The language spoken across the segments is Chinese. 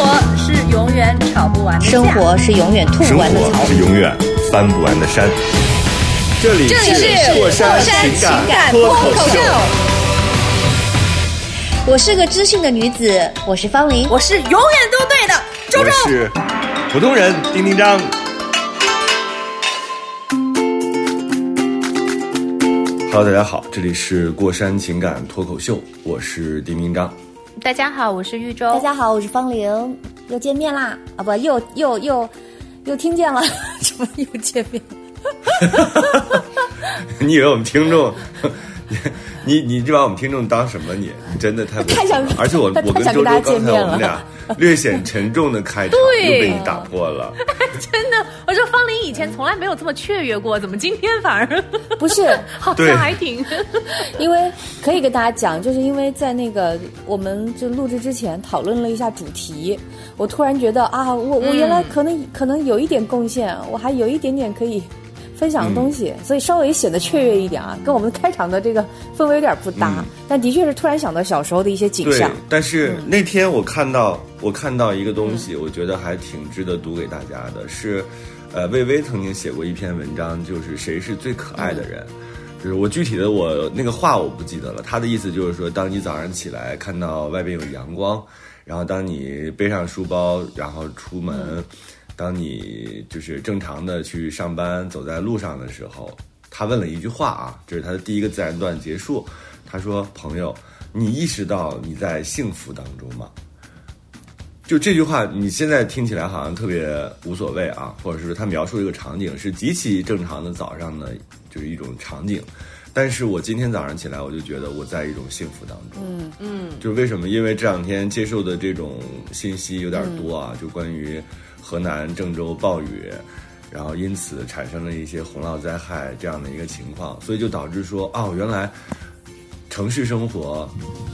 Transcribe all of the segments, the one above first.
活是永远吵不完的架生活是永远吐生不完的草活。是永远翻不完的山。这里这里是过山情情感脱口秀，我是个知性的女子，我是方玲。我是永远都对的周我周。是普通人丁丁张。Hello，大家好，这里是过山情感脱口秀，我是丁丁张。大家好，我是玉州。大家好，我是方玲，又见面啦！啊，不，又又又又听见了，怎么又见面了？你以为我们听众？你你你把我们听众当什么你？你真的太不太想而且我 太我跟想跟大家周周刚才见面了我们俩 略显沉重的开场对又被你打破了。真的，我说方林以前从来没有这么雀跃过，怎么今天反而不是，好像还挺……因为可以跟大家讲，就是因为在那个我们就录制之前讨论了一下主题，我突然觉得啊，我我原来可能、可能有一点贡献，我还有一点点可以分享的东西，所以稍微显得雀跃一点啊，跟我们开场的这个氛围有点不搭，但的确是突然想到小时候的一些景象。，但是那天我看到我看到一个东西，我觉得还挺值得读给大家的，是，呃，魏巍曾经写过一篇文章，就是谁是最可爱的人。就是我具体的我那个话我不记得了，他的意思就是说，当你早上起来看到外边有阳光，然后当你背上书包然后出门，当你就是正常的去上班走在路上的时候，他问了一句话啊，这是他的第一个自然段结束。他说：“朋友，你意识到你在幸福当中吗？”就这句话，你现在听起来好像特别无所谓啊，或者是他描述一个场景是极其正常的早上的，就是一种场景。但是我今天早上起来，我就觉得我在一种幸福当中。嗯嗯，就是为什么？因为这两天接受的这种信息有点多啊，就关于河南郑州暴雨，然后因此产生了一些洪涝灾害这样的一个情况，所以就导致说，哦，原来城市生活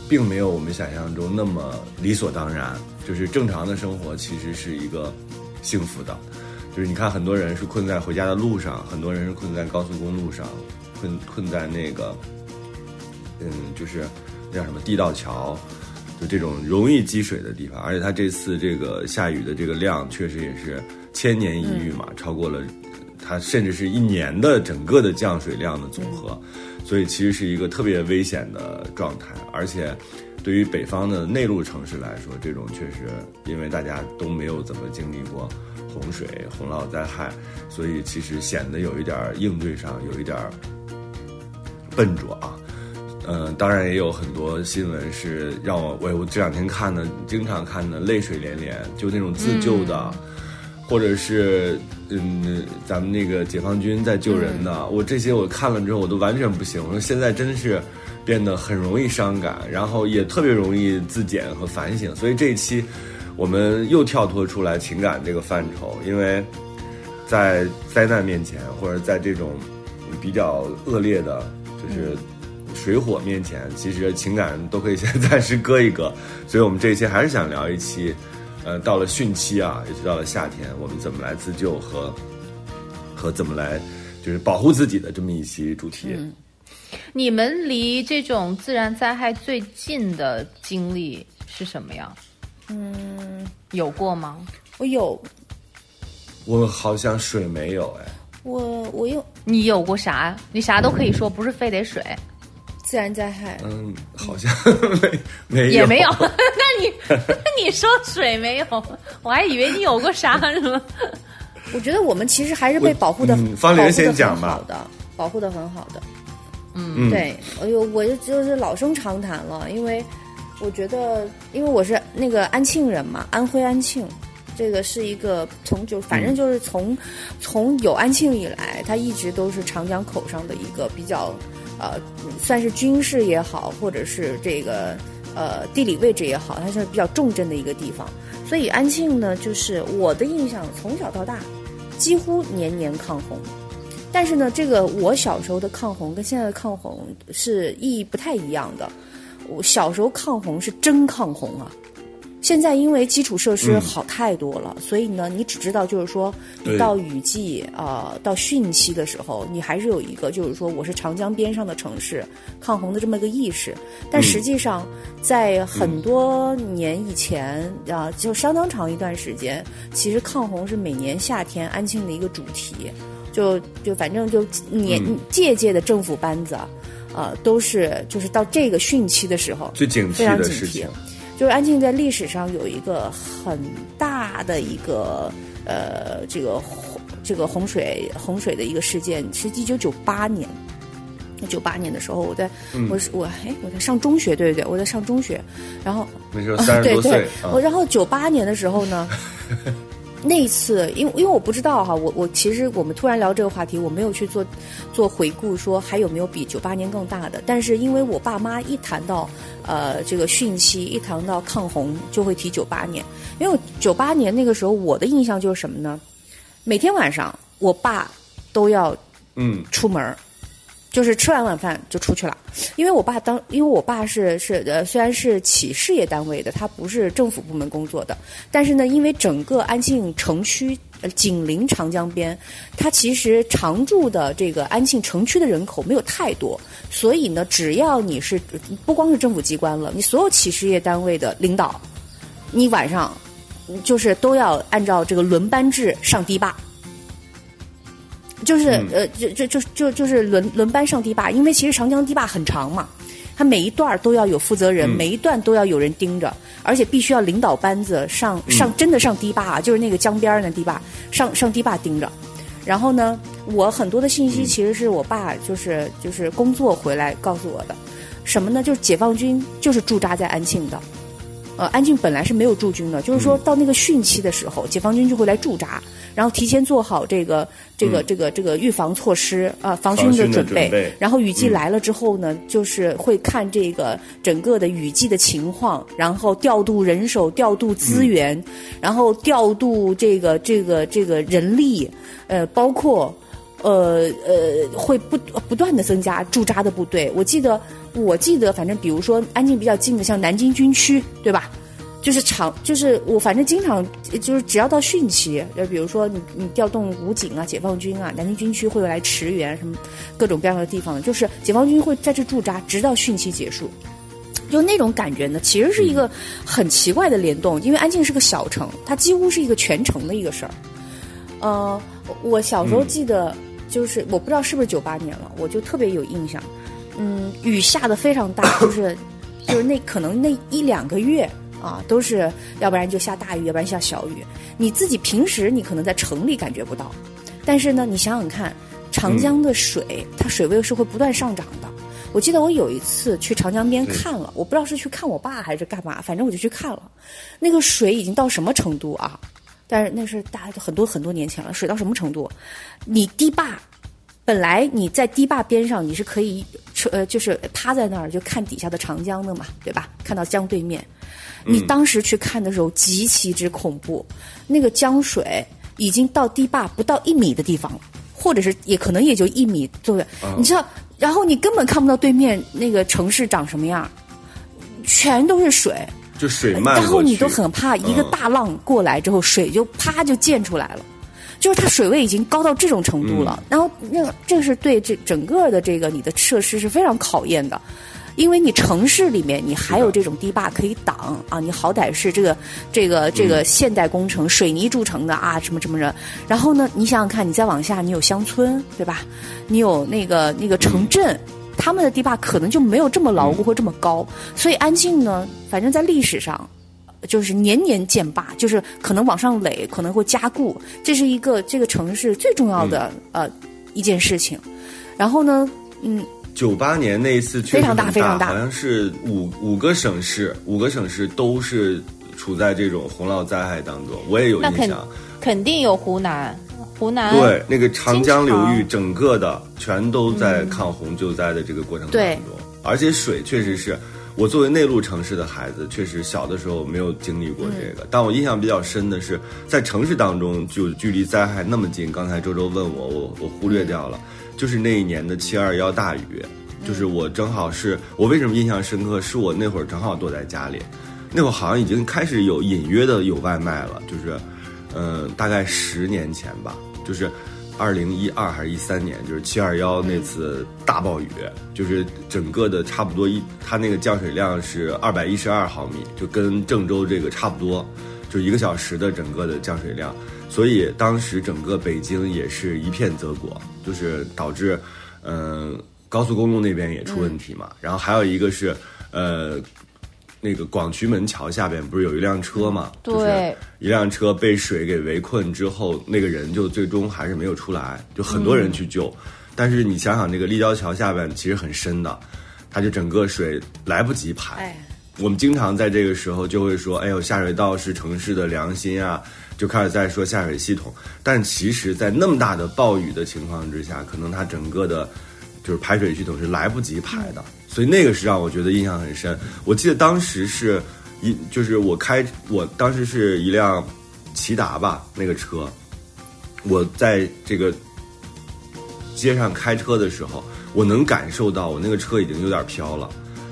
并没有我们想象中那么理所当然，就是正常的生活其实是一个幸福的。就是你看，很多人是困在回家的路上，很多人是困在高速公路上，困困在那个，嗯，就是那叫什么地道桥，就这种容易积水的地方。而且它这次这个下雨的这个量，确实也是千年一遇嘛，超过了它甚至是一年的整个的降水量的总和，所以其实是一个特别危险的状态，而且。对于北方的内陆城市来说，这种确实因为大家都没有怎么经历过洪水、洪涝灾害，所以其实显得有一点儿应对上有一点儿笨拙啊。嗯、当然也有很多新闻是让我我我这两天看的，经常看的泪水连连，就那种自救的，或者是嗯，咱们那个解放军在救人的，我这些我看了之后我都完全不行。我说现在真是变得很容易伤感，然后也特别容易自检和反省。所以这一期我们又跳脱出来情感这个范畴，因为在灾难面前，或者在这种比较恶劣的，就是水火面前，其实情感都可以先 暂时搁一搁。所以我们这一期还是想聊一期，呃，到了汛期啊，也就到了夏天，我们怎么来自救和和怎么来就是保护自己的这么一期主题。你们离这种自然灾害最近的经历是什么呀？嗯，有过吗？我有，我好像水没有哎，我我有你有过啥？你啥都可以说，不是非得水，自然灾害，嗯，好像 没没有。也没有。那你那你说水没有，我还以为你有过啥什么。我觉得我们其实还是被保护的，嗯方玲保护得先讲吧。好的，保护的很好的。嗯，对，哎呦，我就就是老生常谈了，因为我觉得，因为我是那个安庆人嘛，安徽安庆，这个是一个从就反正就是从、从有安庆以来，它一直都是长江口上的一个比较呃，算是军事也好，或者是这个呃地理位置也好，它是比较重镇的一个地方。所以安庆呢，就是我的印象，从小到大，几乎年年抗洪。但是呢，这个我小时候的抗洪跟现在的抗洪是意义不太一样的。我小时候抗洪是真抗洪啊。现在因为基础设施好太多了，所以呢，你只知道就是说，你到雨季啊，到汛期的时候，你还是有一个就是说，我是长江边上的城市，抗洪的这么一个意识。但实际上，在很多年以前啊，就相当长一段时间，其实抗洪是每年夏天安庆的一个主题，就就反正就年届届的政府班子，啊，都是就是到这个汛期的时候，最警惕的事情。就是安庆在历史上有一个很大的一个呃，这个洪这个洪水洪水的一个事件，是一九九八年。九八年的时候，我在我是我哎，我在上中学，对对对，我在上中学，然后那时候三十多岁，我然后九八年的时候呢。那次，因为因为我不知道哈，我我其实我们突然聊这个话题，我没有去做做回顾，说还有没有比九八年更大的。但是因为我爸妈一谈到呃这个汛期，一谈到抗洪，就会提九八年。因为九八年那个时候，我的印象就是什么呢？每天晚上，我爸都要嗯出门儿。就是吃完晚饭就出去了，因为我爸当，因为我爸是是呃，虽然是企事业单位的，他不是政府部门工作的，但是呢，因为整个安庆城区呃紧邻长江边，他其实常住的这个安庆城区的人口没有太多，所以呢，只要你是不光是政府机关了，你所有企事业单位的领导，你晚上就是都要按照这个轮班制上堤坝。就是呃，就就就就就是轮轮班上堤坝，因为其实长江堤坝很长嘛，它每一段都要有负责人，每一段都要有人盯着，而且必须要领导班子上上真的上堤坝啊，就是那个江边儿那堤坝上上堤坝盯着。然后呢，我很多的信息其实是我爸就是就是工作回来告诉我的，什么呢？就是解放军就是驻扎在安庆的。呃，安庆本来是没有驻军的，就是说到那个汛期的时候，解放军就会来驻扎，然后提前做好这个这个这个这个预防措施啊，防汛的准备。然后雨季来了之后呢，就是会看这个整个的雨季的情况，然后调度人手、调度资源，然后调度这个这个这个人力，呃，包括。呃呃，会不不断的增加驻扎的部队。我记得，我记得，反正比如说安静比较近的，像南京军区，对吧？就是长，就是我反正经常就是只要到汛期，就，比如说你你调动武警啊、解放军啊，南京军区会来驰援什么各种各样的地方，就是解放军会在这驻扎，直到汛期结束。就那种感觉呢，其实是一个很奇怪的联动，因为安庆是个小城，它几乎是一个全城的一个事儿。呃，我小时候记得。就是我不知道是不是九八年了，我就特别有印象。嗯，雨下的非常大，就是就是那可能那一两个月啊，都是要不然就下大雨，要不然下小雨。你自己平时你可能在城里感觉不到，但是呢，你想想看，长江的水它水位是会不断上涨的。我记得我有一次去长江边看了，我不知道是去看我爸还是干嘛，反正我就去看了，那个水已经到什么程度啊？但是那是大很多很多年前了，水到什么程度？你堤坝，本来你在堤坝边上，你是可以呃，就是趴在那儿就看底下的长江的嘛，对吧？看到江对面。你当时去看的时候极其之恐怖，那个江水已经到堤坝不到一米的地方了，或者是也可能也就一米左右。你知道，然后你根本看不到对面那个城市长什么样，全都是水。就水漫然后你都很怕一个大浪过来之后，水就啪就溅出来了，就是它水位已经高到这种程度了。然后那个这是对这整个的这个你的设施是非常考验的，因为你城市里面你还有这种堤坝可以挡啊，你好歹是这个这个这个现代工程水泥筑成的啊，什么什么的。然后呢，你想想看，你再往下，你有乡村对吧？你有那个那个城镇。他们的堤坝可能就没有这么牢固或这么高，所以安庆呢，反正在历史上，就是年年建坝，就是可能往上垒，可能会加固，这是一个这个城市最重要的呃一件事情。然后呢，嗯，九八年那一次非常大，非常大，好像是五五个省市，五个省市都是处在这种洪涝灾害当中。我也有印象，肯定有湖南。湖南对那个长江流域，整个的全都在抗洪救灾的这个过程当中，而且水确实是，我作为内陆城市的孩子，确实小的时候没有经历过这个。但我印象比较深的是，在城市当中就距离灾害那么近。刚才周周问我，我我忽略掉了，就是那一年的七二幺大雨，就是我正好是我为什么印象深刻？是我那会儿正好躲在家里，那会儿好像已经开始有隐约的有外卖了，就是，嗯，大概十年前吧，就是。二零一二还是一三年，就是七二幺那次大暴雨，就是整个的差不多一，它那个降水量是二百一十二毫米，就跟郑州这个差不多，就一个小时的整个的降水量，所以当时整个北京也是一片泽国，就是导致，嗯，高速公路那边也出问题嘛，然后还有一个是，呃。那个广渠门桥下边不是有一辆车嘛？对，一辆车被水给围困之后，那个人就最终还是没有出来，就很多人去救。但是你想想，那个立交桥下边其实很深的，它就整个水来不及排。我们经常在这个时候就会说：“哎呦，下水道是城市的良心啊！”就开始在说下水系统。但其实，在那么大的暴雨的情况之下，可能它整个的，就是排水系统是来不及排的。所以那个是让我觉得印象很深。我记得当时是一，就是我开，我当时是一辆骐达吧，那个车，我在这个街上开车的时候，我能感受到我那个车已经有点飘了，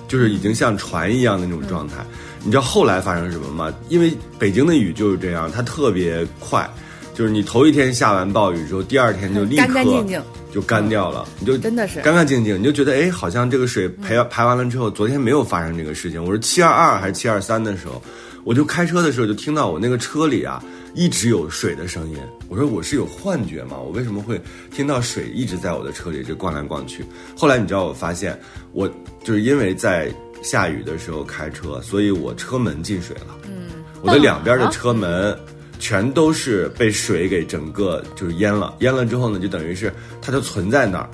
就是已经像船一样的那种状态。你知道后来发生什么吗？因为北京的雨就是这样，它特别快，就是你头一天下完暴雨之后，第二天就立刻。干干净净。就干掉了，你就真的是干干净净，你就觉得哎，好像这个水排排完了之后，昨天没有发生这个事情。我是七二二还是七二三的时候，我就开车的时候就听到我那个车里啊一直有水的声音。我说我是有幻觉吗？我为什么会听到水一直在我的车里这逛来逛去？后来你知道我发现，我就是因为在下雨的时候开车，所以我车门进水了。嗯，我的两边的车门。全都是被水给整个就是淹了，淹了之后呢，就等于是它就存在那儿，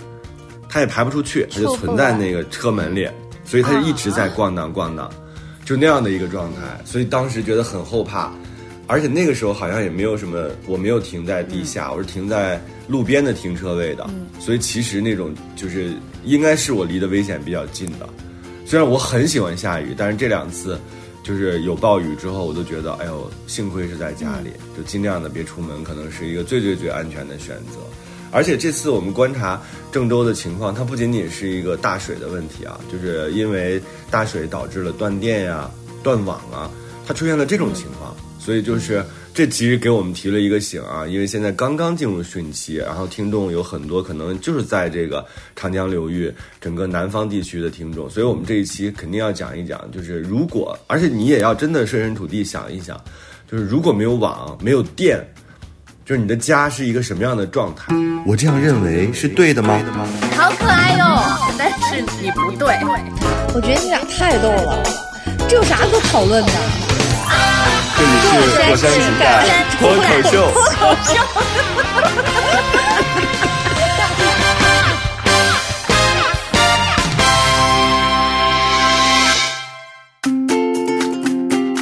它也排不出去，它就存在那个车门里，所以它就一直在咣当咣当，就那样的一个状态。所以当时觉得很后怕，而且那个时候好像也没有什么，我没有停在地下，我是停在路边的停车位的，所以其实那种就是应该是我离的危险比较近的。虽然我很喜欢下雨，但是这两次。就是有暴雨之后，我都觉得，哎呦，幸亏是在家里，就尽量的别出门，可能是一个最最最安全的选择。而且这次我们观察郑州的情况，它不仅仅是一个大水的问题啊，就是因为大水导致了断电呀、断网啊，它出现了这种情况，所以就是。这其实给我们提了一个醒啊，因为现在刚刚进入汛期，然后听众有很多可能就是在这个长江流域整个南方地区的听众，所以我们这一期肯定要讲一讲，就是如果，而且你也要真的设身处地想一想，就是如果没有网、没有电，就是你的家是一个什么样的状态？我这样认为是对的吗？好可爱哟，但是你不对，我觉得你俩太逗了，这有啥可讨论的？这里是火山情感脱口秀。脱口秀。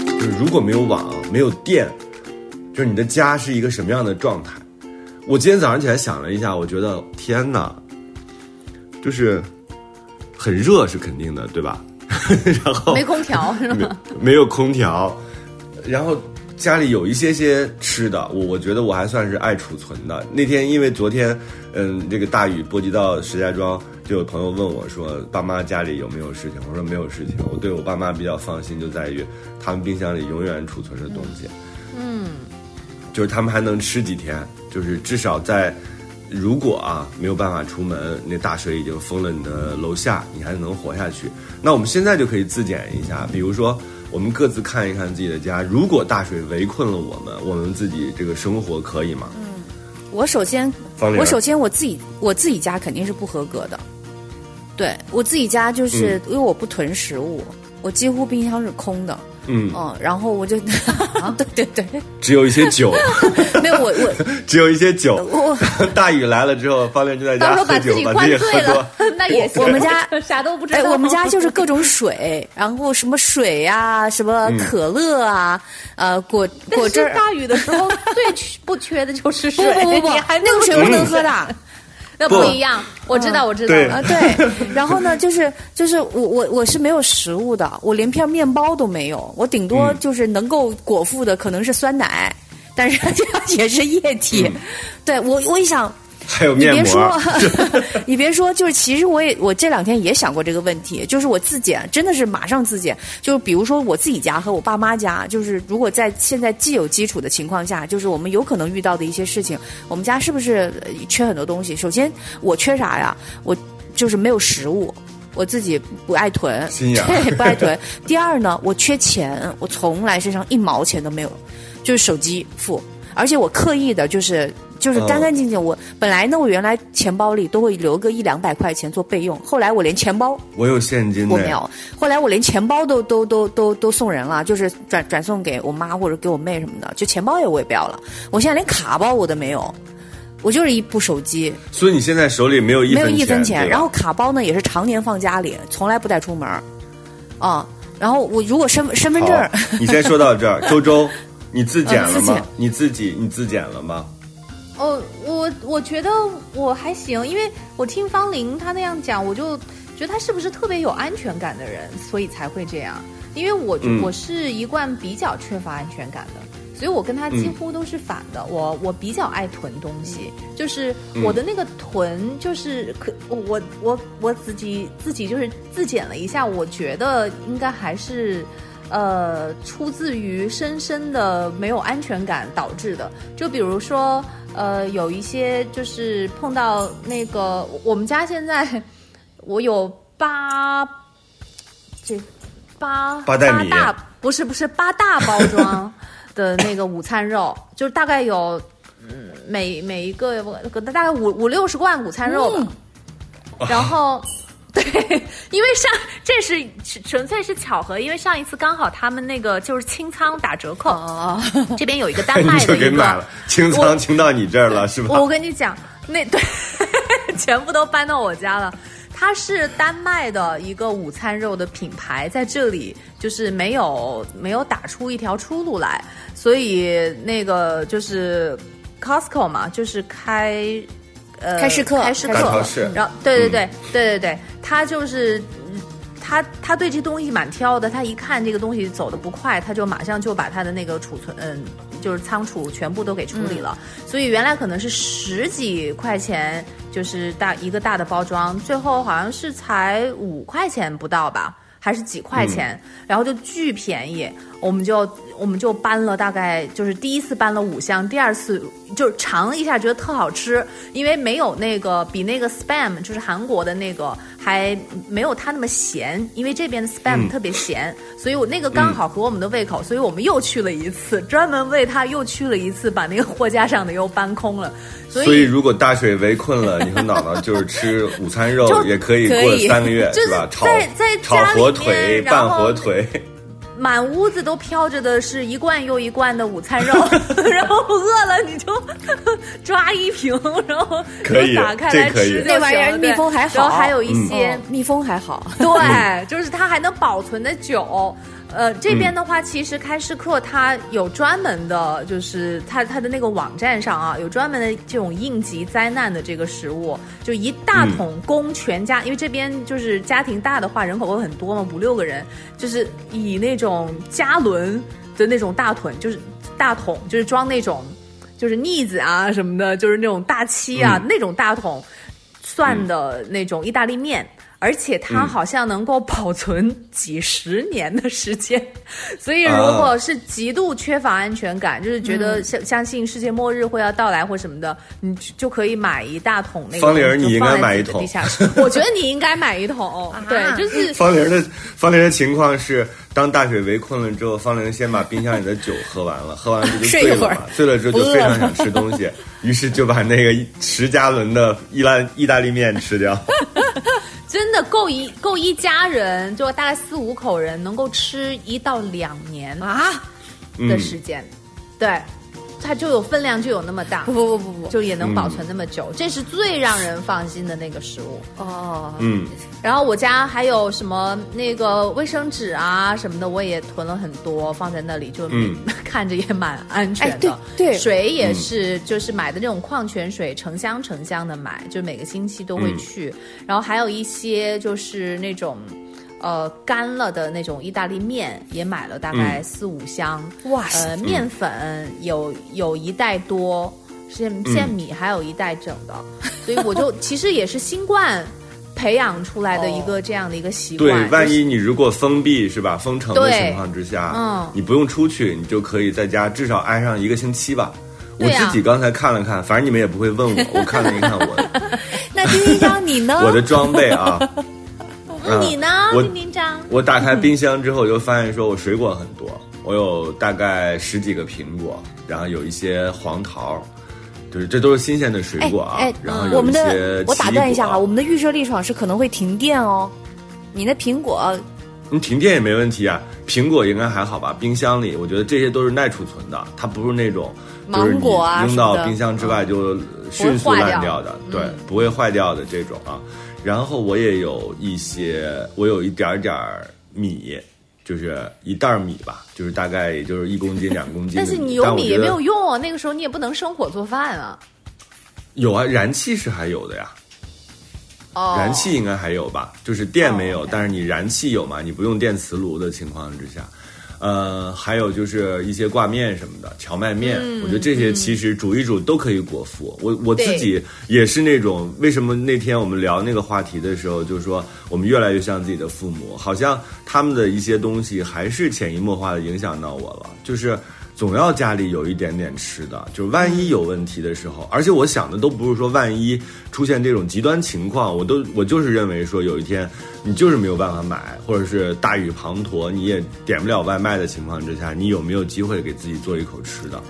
就是如果没有网，没有电，就是你的家是一个什么样的状态？我今天早上起来想了一下，我觉得天哪，就是很热是肯定的，对吧？然后没空调是吗？没有空调。然后家里有一些些吃的，我我觉得我还算是爱储存的。那天因为昨天，嗯，这个大雨波及到石家庄，就有朋友问我说：“爸妈家里有没有事情？”我说：“没有事情。”我对我爸妈比较放心，就在于他们冰箱里永远储存着东西。嗯，就是他们还能吃几天，就是至少在如果啊没有办法出门，那大水已经封了你的楼下，你还能活下去。那我们现在就可以自检一下，比如说。我们各自看一看自己的家，如果大水围困了我们，我们自己这个生活可以吗？嗯，我首先，我首先我自己我自己家肯定是不合格的。对我自己家就是因为我不囤食物，我几乎冰箱是空的。嗯哦然后我就，对对对，只有一些酒，没有我我 只有一些酒。大雨来了之后，方便就在家喝酒，把自己喝多。那也我们家啥都不知道。我们家就是各种水，然后什么水呀，什么可乐啊，呃果果汁。大雨的时候最不缺的就是水，不不不，那个水不能喝的。那不一样。我知道，我知道。对啊，对。然后呢，就是就是我我我是没有食物的，我连片面包都没有，我顶多就是能够果腹的可能是酸奶，但是 也是液体。对我我一想。还有你别面膜说，你别说，就是其实我也我这两天也想过这个问题，就是我自检真的是马上自检，就是比如说我自己家和我爸妈家，就是如果在现在既有基础的情况下，就是我们有可能遇到的一些事情，我们家是不是呃缺很多东西？首先我缺啥呀？我就是没有食物。我自己不爱囤，对，不爱囤。第二呢，我缺钱，我从来身上一毛钱都没有，就是手机付，而且我刻意的就是就是干干净净。我本来呢，我原来钱包里都会留个一两百块钱做备用，后来我连钱包我有现金的，我没有，后来我连钱包都都都都都送人了，就是转转送给我妈或者给我妹什么的，就钱包也我也不要了。我现在连卡包我都没有，我就是一部手机，所以你现在手里没有一没有一分钱。然后卡包呢也是常年放家里，从来不带出门儿，啊。然后我如果身身份证，你先说到这儿，周周，你自检了吗嗯自检？你自己你自检了吗？哦，我我觉得我还行，因为我听方玲她那样讲，我就觉得她是不是特别有安全感的人，所以才会这样。因为我、嗯我是一贯比较缺乏安全感的，所以我跟她几乎都是反的。我我比较爱囤东西，就是我的那个囤，就是可我我我自己自己就是自检了一下，我觉得应该还是。呃，出自于深深的没有安全感导致的。就比如说，呃，有一些就是碰到那个，我们家现在我有八这八八袋米大不是不是八大包装的那个午餐肉，就是大概有嗯每每一个个大概五五六十罐午餐肉吧。然后，对，因为上这是纯粹是巧合，因为上一次刚好他们那个就是清仓打折扣，哦，这边有一个丹 你麦的给买了，，清仓清到你这儿了是吧我？跟你讲，那对，全部都搬到我家了。它是丹麦的一个午餐肉的品牌，在这里就是没有没有打出一条出路来，所以那个就是 Costco 嘛，就是开呃开市客开市客然后对对对、对对对，他就是。他他对这东西蛮挑的，他一看这个东西走的不快，他就马上就把他的那个储存，嗯，就是仓储全部都给处理了。所以原来可能是十几块钱，就是大一个大的包装，最后好像是才五块钱不到吧，还是几块钱，然后就巨便宜，我们就我们就搬了大概就是第一次搬了五箱，第二次就是尝了一下，觉得特好吃，因为没有那个比那个 spam 就是韩国的那个还没有它那么咸，因为这边的 spam 嗯。特别咸，所以我那个刚好合我们的胃口，所以我们又去了一次，专门为它又去了一次，把那个货架上的又搬空了，所以所以如果大水围困了，你和姥姥就是吃午餐肉 也可以过三个月就是吧？炒在在炒火腿、拌火腿，满屋子都飘着的是一罐又一罐的午餐肉，然后饿了你就 抓一瓶，然后可以就打开来吃那玩意儿密封还好。然后还有一些哦。密封还好，对，就是它还能保存的久。呃，这边的话，其实开市客它有专门的，就是它它的那个网站上啊，有专门的这种应急灾难的这个食物，就一大桶供全家，因为这边就是家庭大的话，人口会很多嘛，五六个人，就是以那种加仑的那种大桶，就是大桶，就是装那种就是腻子啊什么的，就是那种大漆啊、那种大桶算的那种意大利面。而且它好像能够保存几十年的时间，所以如果是极度缺乏安全感，就是觉得相相信世界末日会要到来或什么的，你就就可以买一大桶那个。方玲你应该买一桶地下室。我觉得你应该买一桶，对，就是方玲的方玲的情况是，当大水围困了之后，方玲先把冰箱里的酒喝完了，喝完了之后就睡一会儿醉了嘛，睡了之后就非常想吃东西，于是就把那个十加仑的意大意大利面吃掉。真的够一够一家人，就大概四五口人能够吃一到两年啊，嗯的时间，对。它就有分量就有那么大不，不不不不，就也能保存那么久，这是最让人放心的那个食物。哦，嗯，然后我家还有什么那个卫生纸啊什么的，我也囤了很多放在那里，就、嗯 看着也蛮安全的。哎对对水也是，就是买的那种矿泉水，成箱成箱的买，就每个星期都会去。然后还有一些就是那种。呃，干了的那种意大利面也买了大概四五箱，哇塞。呃，面粉有有一袋多，现现米还有一袋整的，所以我就 其实也是新冠培养出来的一个这样的一个习惯对。，万一你如果封闭是吧，封城的情况之下，嗯。你不用出去，你就可以在家至少挨上一个星期吧。我自己刚才看了看，反正你们也不会问我，我看了一看我 那丁丁章你呢？我的装备啊，嗯你呢，我丁丁章？我打开冰 箱之后，就发现说我水果很多，我有大概十几个苹果，然后有一些黄桃，就是这都是新鲜的水果啊。哎，然后有我们的我打断一下哈，我们的预设立场是可能会停电哦。你那苹果你，停电也没问题啊，苹果应该还好吧？冰箱里，我觉得这些都是耐储存的，它不是那种芒果啊扔到冰箱之外就迅速烂掉的，对嗯，不会坏掉的这种啊。然后我也有一些，我有一点点儿米，就是一袋米吧，就是大概也就是一公斤、两公斤。但是你有米也没有用啊，那个时候你也不能生火做饭啊。有啊，燃气是还有的呀，哦，燃气应该还有吧，就是电没有，但是你燃气有嘛，你不用电磁炉的情况之下，呃，还有就是一些挂面什么的，荞麦面，嗯我觉得这些其实煮一煮都可以果腹。我我自己也是那种，为什么那天我们聊那个话题的时候，就是说我们越来越像自己的父母，好像他们的一些东西还是潜移默化的影响到我了，就是。总要家里有一点点吃的，就是万一有问题的时候，而且我想的都不是说万一出现这种极端情况，我都我就是认为说有一天你就是没有办法买，或者是大雨滂沱，你也点不了外卖的情况之下，你有没有机会给自己做一口吃的？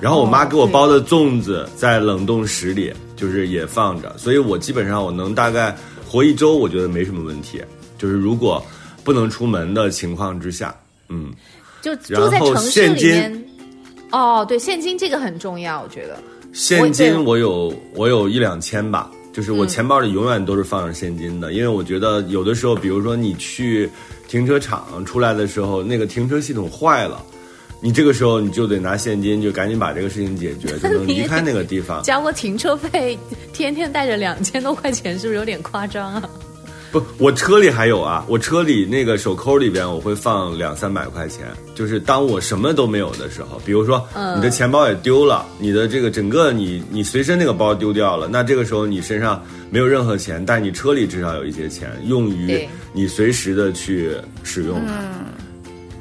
然后我妈给我包的粽子在冷冻室里，就是也放着，所以我基本上我能大概活一周，我觉得没什么问题。就是如果不能出门的情况之下，嗯，就然后住在城市现金里面。哦，对，现金这个很重要，我觉得。现金我有我有一两千吧，就是我钱包里永远都是放着现金的，因为我觉得有的时候，比如说你去停车场出来的时候，那个停车系统坏了。你这个时候你就得拿现金，就赶紧把这个事情解决，就能离开那个地方。交个停车费，天天带着两千多块钱，是不是有点夸张啊？不，我车里还有啊，我车里那个手抠里边我会放两三百块钱，就是当我什么都没有的时候，比如说嗯你的钱包也丢了，你的这个整个你你随身那个包丢掉了，那这个时候你身上没有任何钱，但你车里至少有一些钱，用于你随时的去使用它。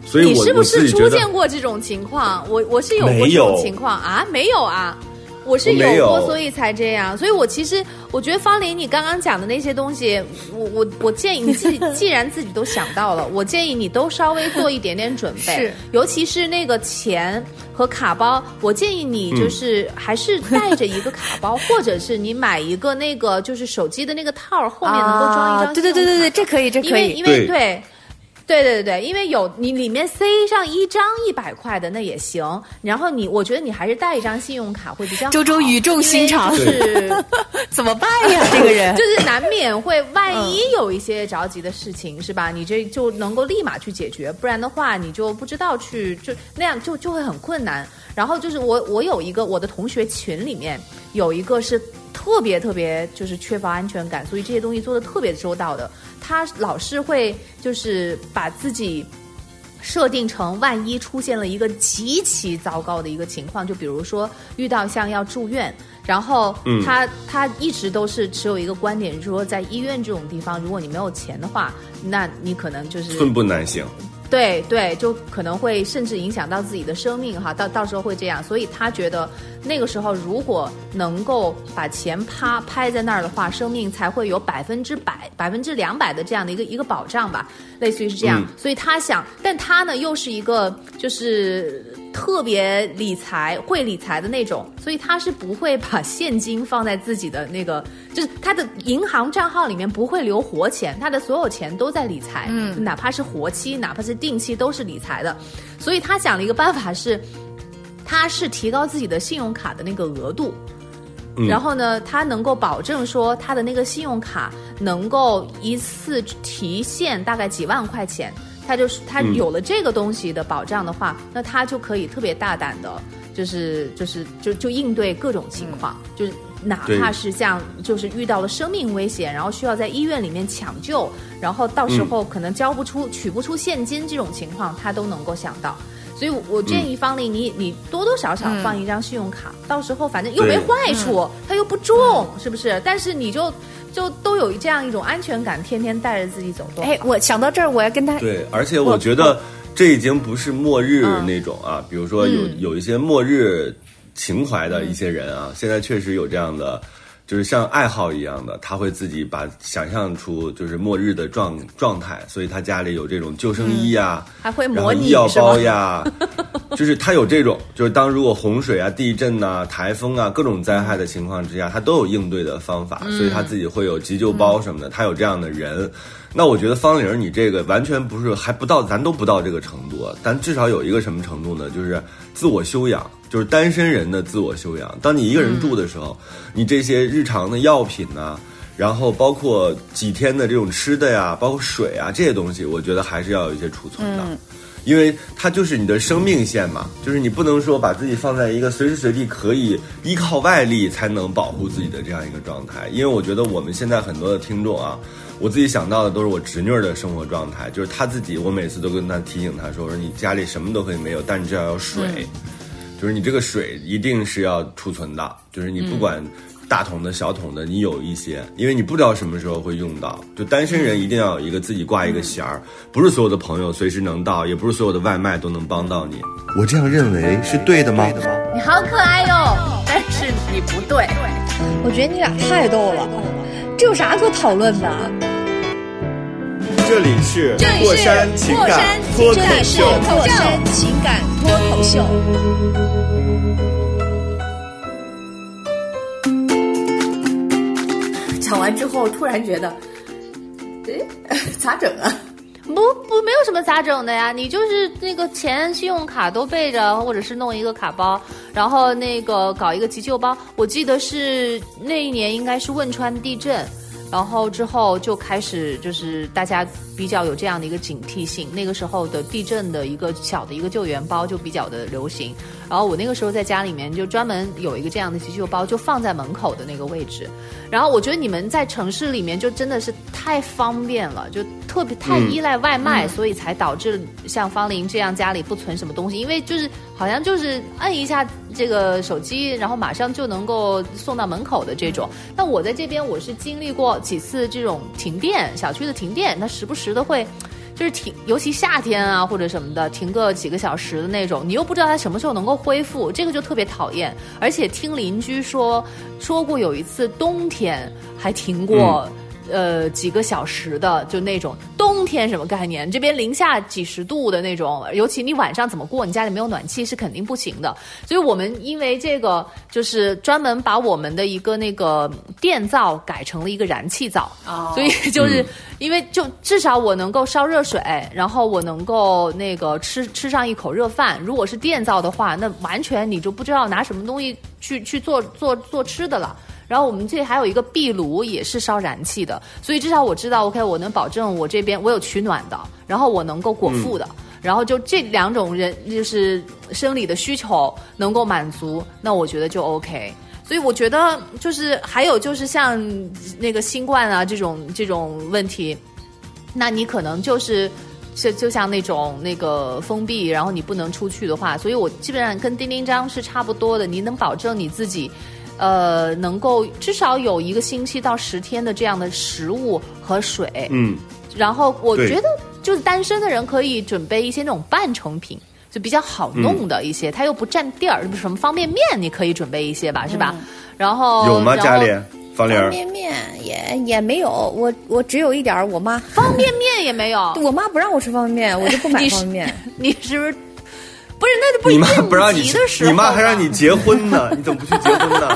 所以你是不是出现过这种情况？我我是有过没这种有情况啊，没有啊。我是有过，有。所以才这样。所以我其实我觉得方林，你刚刚讲的那些东西，我我我建议你自己，既然自己都想到了，我建议你都稍微做一点点准备，是。尤其是那个钱和卡包，我建议你就是还是带着一个卡包，或者是你买一个那个就是手机的那个套儿，后面能够装一张、啊对对对对对，这可以，这可以。因为因为对对。对对因为有你里面塞上一张一百块的那也行，然后你我觉得你还是带一张信用卡会比较好。周周语重心长是 怎么办呀？这个人 就是难免会万一有一些着急的事情，是吧？你这就能够立马去解决，不然的话你就不知道去就那样就就会很困难。然后就是我我有一个我的同学群里面有一个是特别特别就是缺乏安全感，所以这些东西做的特别周到的，他老是会就是把自己。设定成万一出现了一个极其糟糕的一个情况，就比如说遇到像要住院，然后嗯他、他一直都是持有一个观点，就是说在医院这种地方，如果你没有钱的话，那你可能就是寸步难行。对对，就可能会甚至影响到自己的生命哈，到到时候会这样，所以他觉得那个时候如果能够把钱趴拍在那儿的话，生命才会有百分之百、百分之两百的这样的一个一个保障吧，类似于是这样。嗯所以他想，但他呢又是一个就是特别理财会理财的那种，所以他是不会把现金放在自己的那个，就是他的银行账号里面不会留活钱，他的所有钱都在理财，嗯，哪怕是活期，哪怕是定期，都是理财的。所以他想了一个办法是。他是提高自己的信用卡的那个额度。嗯然后呢，他能够保证说他的那个信用卡能够一次提现大概几万块钱，它就是它嗯。有了这个东西的保障的话，那他就可以特别大胆的，就是就是就就应对各种情况，就是哪怕是像就是遇到了生命危险，然后需要在医院里面抢救，然后到时候可能交不出、取不出现金这种情况，他都能够想到。所以我，我建议方玲，你你多多少少放一张信用卡，到时候反正又没坏处，它又不重，是不是？但是你就就都有这样一种安全感，天天带着自己走动。哎，我想到这儿，我要跟他对，而且我觉得这已经不是末日那种啊，比如说有嗯有一些末日情怀的一些人啊，现在确实有这样的。就是像爱好一样的，他会自己把想象出就是末日的状状态，所以他家里有这种救生衣呀、还会然后模拟医药包呀，就是他有这种，就是当如果洪水啊、地震呐、台风啊各种灾害的情况之下，他都有应对的方法，所以他自己会有急救包什么的，他有这样的人。那我觉得方玲，你这个完全不是还不到，咱都不到这个程度，但至少有一个什么程度呢？就是自我修养，就是单身人的自我修养。当你一个人住的时候，你这些日常的药品呐、然后包括几天的这种吃的呀，包括水啊这些东西，我觉得还是要有一些储存的。因为它就是你的生命线嘛，就是你不能说把自己放在一个随时随地可以依靠外力才能保护自己的这样一个状态。因为我觉得我们现在很多的听众啊，我自己想到的都是我侄女儿的生活状态，就是她自己，我每次都跟她提醒她说，我说你家里什么都可以没有，但你至少要有水，就是你这个水一定是要储存的，就是你不管。大桶的小桶的，你有一些，因为你不知道什么时候会用到。就单身人一定要有一个自己挂一个弦儿，不是所有的朋友随时能到，也不是所有的外卖都能帮到你。我这样认为是对的吗？你好可爱哟、但是你不对。我觉得你俩太逗了，这有啥可讨论的？这里是这里是过山情感脱口这里是秀。过山情感脱口秀。讲完之后，突然觉得，哎，咋整啊？不不，没有什么咋整的呀，你就是那个钱、信用卡都备着，或者是弄一个卡包，然后那个搞一个急救包。我记得是那一年应该是汶川地震，然后之后就开始就是大家比较有这样的一个警惕性，那个时候的地震的一个小的一个救援包就比较的流行。然后我那个时候在家里面就专门有一个这样的急救包，就放在门口的那个位置。然后我觉得你们在城市里面就真的是太方便了，就特别太依赖外卖，所以才导致像方玲这样家里不存什么东西，因为就是好像就是摁一下这个手机，然后马上就能够送到门口的这种。那我在这边我是经历过几次这种停电，小区的停电，它时不时的会。就是停，尤其夏天啊或者什么的，停个几个小时的那种，你又不知道它什么时候能够恢复，这个就特别讨厌。而且听邻居说，说过有一次冬天还停过。呃，几个小时的，就那种冬天什么概念？这边零下几十度的那种，尤其你晚上怎么过？你家里没有暖气是肯定不行的。所以我们因为这个，就是专门把我们的一个那个电灶改成了一个燃气灶，哦所以就是因为就至少我能够烧热水，然后我能够那个吃吃上一口热饭。如果是电灶的话，那完全你就不知道拿什么东西去去做做做吃的了。然后我们这还有一个壁炉，也是烧燃气的，所以至少我知道，OK，我能保证我这边我有取暖的，然后我能够果腹的，然后就这两种人就是生理的需求能够满足，那我觉得就 OK。所以我觉得就是还有就是像那个新冠啊这种这种问题，那你可能就是。就就像那种那个封闭，然后你不能出去的话，所以我基本上跟丁丁章是差不多的。你能保证你自己，呃，能够至少有一个星期到十天的这样的食物和水。嗯，然后我觉得，就是单身的人可以准备一些那种半成品，就比较好弄的一些，它又不占地儿，什么方便面你可以准备一些吧，是吧？然后有吗？家里方玲儿，方便面也也没有，我我只有一点儿，我妈方便面也没有，我妈不让我吃方便面，我就不买 方便面。你是不是？不是，那就不你妈应不让你你妈还让你结婚呢，你怎么不去结婚呢？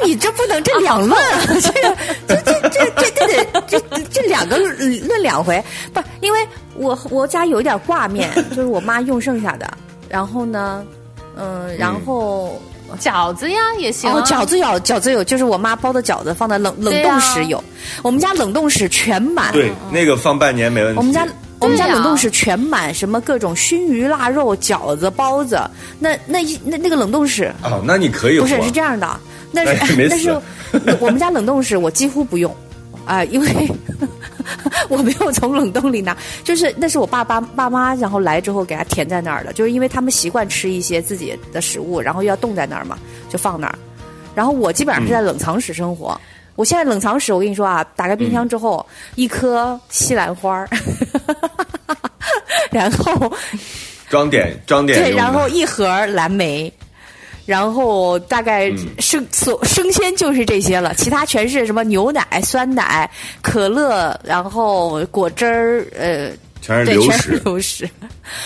那你这不能这两论，这个这这这这这得这这两个论论两回，不，因为我我家有一点挂面，就是我妈用剩下的，然后呢，嗯，然后。饺子呀也行、啊，哦，饺子有，饺子有，就是我妈包的饺子放在冷冷冻室有，我们家冷冻室全满。对，那个放半年没问题。我们家我们家冷冻室全满，什么各种熏鱼、腊肉、饺子、包子，那那一那那个冷冻室。哦，那你可以不是是这样的，那是但是我们家冷冻室我几乎不用啊、呃，因为。我没有从冷冻里拿，就是那是我爸爸爸妈然后来之后给他填在那儿的，就是因为他们习惯吃一些自己的食物，然后又要冻在那儿嘛，就放那儿。然后我基本上是在冷藏室生活。嗯、我现在冷藏室，我跟你说啊，打开冰箱之后，嗯、一颗西兰花，然后装点装点对，然后一盒蓝莓。然后大概生所生鲜就是这些了，其他全是什么牛奶、酸奶、可乐，然后果汁儿，呃，全是流食是。流食。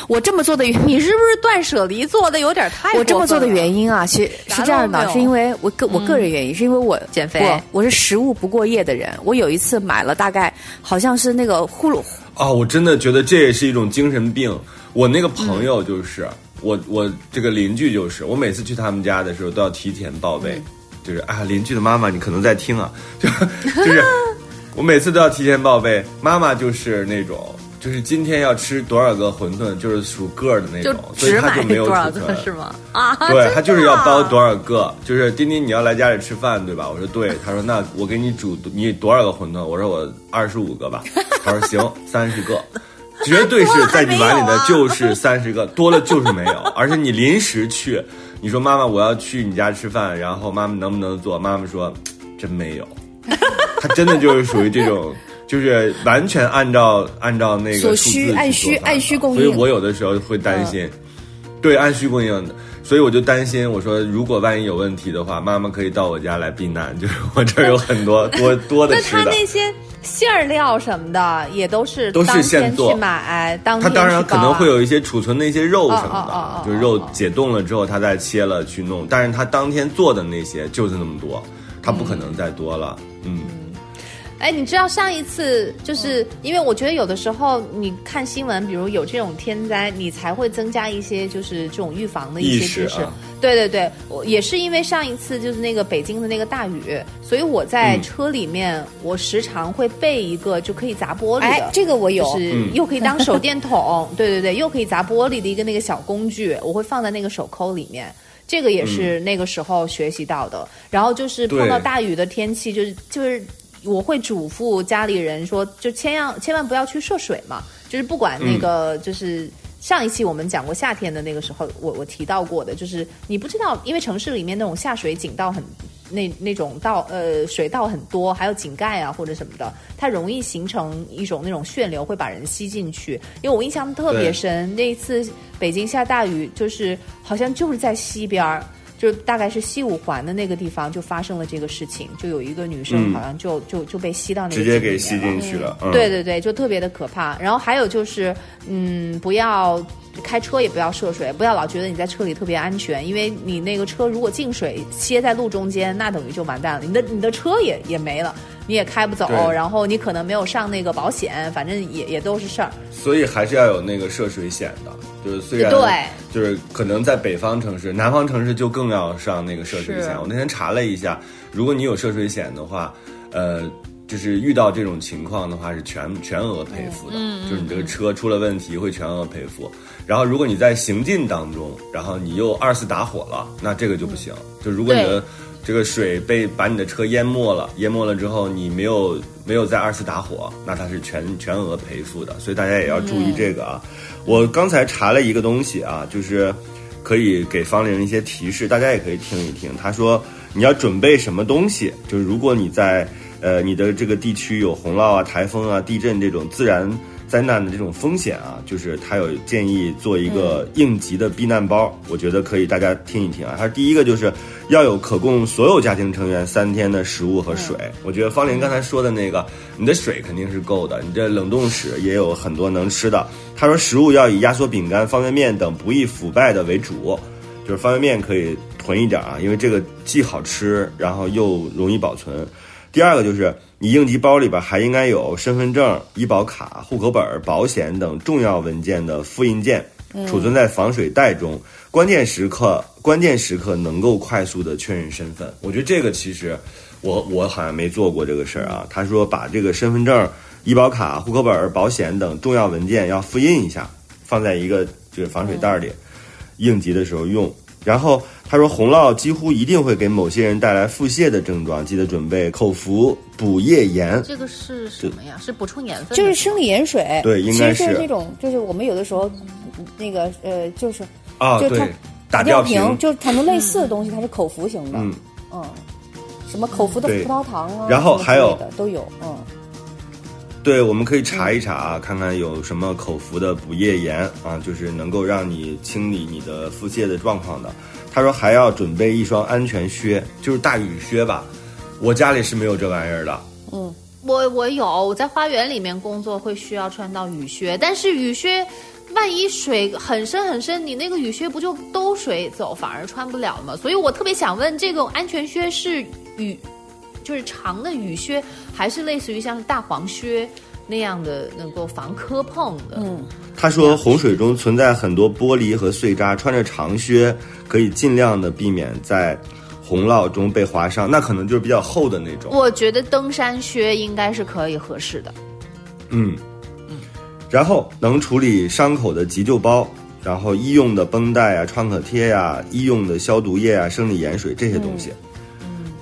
我这么做的原因，你是不是断舍离做的有点太我这么做的原因因啊，其实是这样的，是因为我个我个人原因，是因为我减肥我我是食物不过夜的人。我有一次买了大概好像是那个呼噜，啊，我真的觉得这也是一种精神病。我那个朋友就是、我，我这个邻居就是，我每次去他们家的时候都要提前报备，就是啊，邻居的妈妈你可能在听啊，就就是我每次都要提前报备，妈妈就是那种。就是今天要吃多少个馄饨，就是数个儿的那种，所以他就没有储存是吗？啊，对他就是要包多少？少个，就是丁丁你要来家里吃饭对吧？我说对，他说那我给你煮你多少个馄饨？我说我二十五个吧，他说行，三十个，绝对是在你碗里的就是三十个，多了就是没有，而且你临时去，你说妈妈我要去你家吃饭，然后妈妈能不能做？妈妈说真没有，他真的就是属于这种。就是完全按照按照那个所数字按需按需供应所以我有的时候会担心，对，按需供应的，所以我就担心，我说如果万一有问题的话，妈妈可以到我家来避难，就是我这儿有很多多多的吃的。他那些馅儿料什么的也都是都是当现做天去买，当它天当然可能会有一些储存的一些肉什么哦哦哦哦的，就是肉解冻了之后，它再切了去弄。但是它当天做的那些就是那么多，它不可能再多了。嗯，哎，你知道上一次就是因为我觉得有的时候你看新闻，比如有这种天灾，你才会增加一些就是这种预防的一些知识。啊对对对，我也是因为上一次就是那个北京的那个大雨，所以我在嗯车里面、我时常会备一个就可以砸玻璃的。哎，这个我有，就是嗯又可以当手电筒，对对对，又可以砸玻璃的一个那个小工具，我会放在那个手扣里面。这个也是那个时候学习到的。然后就是碰到大雨的天气，就是就是我会嘱咐家里人说，就千要千万不要去涉水嘛，就是不管那个就是。上一期我们讲过夏天的那个时候，我我提到过的，就是你不知道，因为城市里面那种下水井道很那那种道呃水道很多，还有井盖啊或者什么的，它容易形成一种那种旋流，会把人吸进去。因为我印象特别深，那一次北京下大雨，就是好像就是在西边儿。就大概是西五环的那个地方，就发生了这个事情，就有一个女生嗯好像就、就就被吸到那个直接给吸进去了。嗯，对对对，就特别的可怕。然后还有就是，嗯，不要开车，也不要涉水，不要老觉得你在车里特别安全，因为你那个车如果进水歇在路中间，那等于就完蛋了，你的你的车也也没了，你也开不走，然后你可能没有上那个保险，反正也也都是事儿。所以还是要有那个涉水险的。就是虽然对就是可能在北方城市，南方城市就更要上那个涉水险。我那天查了一下，如果你有涉水险的话，呃。就是遇到这种情况的话，是全全额赔付的。嗯就是你这个车出了问题会全额赔付。然后如果你在行进当中，然后你又二次打火了，那这个就不行。就如果你的对这个水被把你的车淹没了，淹没了之后你没有没有再二次打火，那它是全全额赔付的。所以大家也要注意这个啊。我刚才查了一个东西啊，就是可以给方玲一些提示，大家也可以听一听。他说你要准备什么东西，就是如果你在呃你的这个地区有洪涝啊、台风啊、地震这种自然灾难的这种风险啊，就是他有建议做一个应急的避难包，我觉得可以大家听一听啊。他第一个就是要有可供所有家庭成员三天的食物和水。我觉得方林刚才说的那个，你的水肯定是够的，你这冷冻室也有很多能吃的。他说食物要以压缩饼干、方便面等不易腐败的为主，就是方便面可以囤一点啊，因为这个既好吃，然后又容易保存。第二个就是你应急包里边还应该有身份证、医保卡、户口本、保险等重要文件的复印件，储存在防水袋中，关键时刻关键时刻能够快速的确认身份。我觉得这个其实我我好像没做过这个事儿啊。他说把这个身份证、医保卡、户口本、保险等重要文件要复印一下，放在一个就是防水袋里，应急的时候用。然后他说，红酪几乎一定会给某些人带来腹泻的症状，记得准备口服补液盐。这个是什么呀？是补充盐分？就是生理盐水。对，应该是这种，就是我们有的时候那个呃，就是啊，就它打吊瓶，就可能类似的东西，它是口服型的。嗯嗯，什么口服的葡萄糖啊，然后还有都有，嗯。对，我们可以查一查啊，看看有什么口服的补液盐啊，就是能够让你清理你的腹泻的状况的。他说还要准备一双安全靴，就是大雨靴吧。我家里是没有这玩意儿的。嗯，我我有，我在花园里面工作会需要穿到雨靴，但是雨靴万一水很深很深，你那个雨靴不就兜水走，反而穿不了吗？所以我特别想问，这个安全靴是雨。就是长的雨靴，还是类似于像大黄靴那样的，能够防磕碰的。嗯，他说洪水中存在很多玻璃和碎渣，穿着长靴可以尽量的避免在洪涝中被划伤。那可能就是比较厚的那种。我觉得登山靴应该是可以合适的。嗯嗯，然后能处理伤口的急救包，然后医用的绷带啊、创可贴呀、医用的消毒液啊、生理盐水这些东西。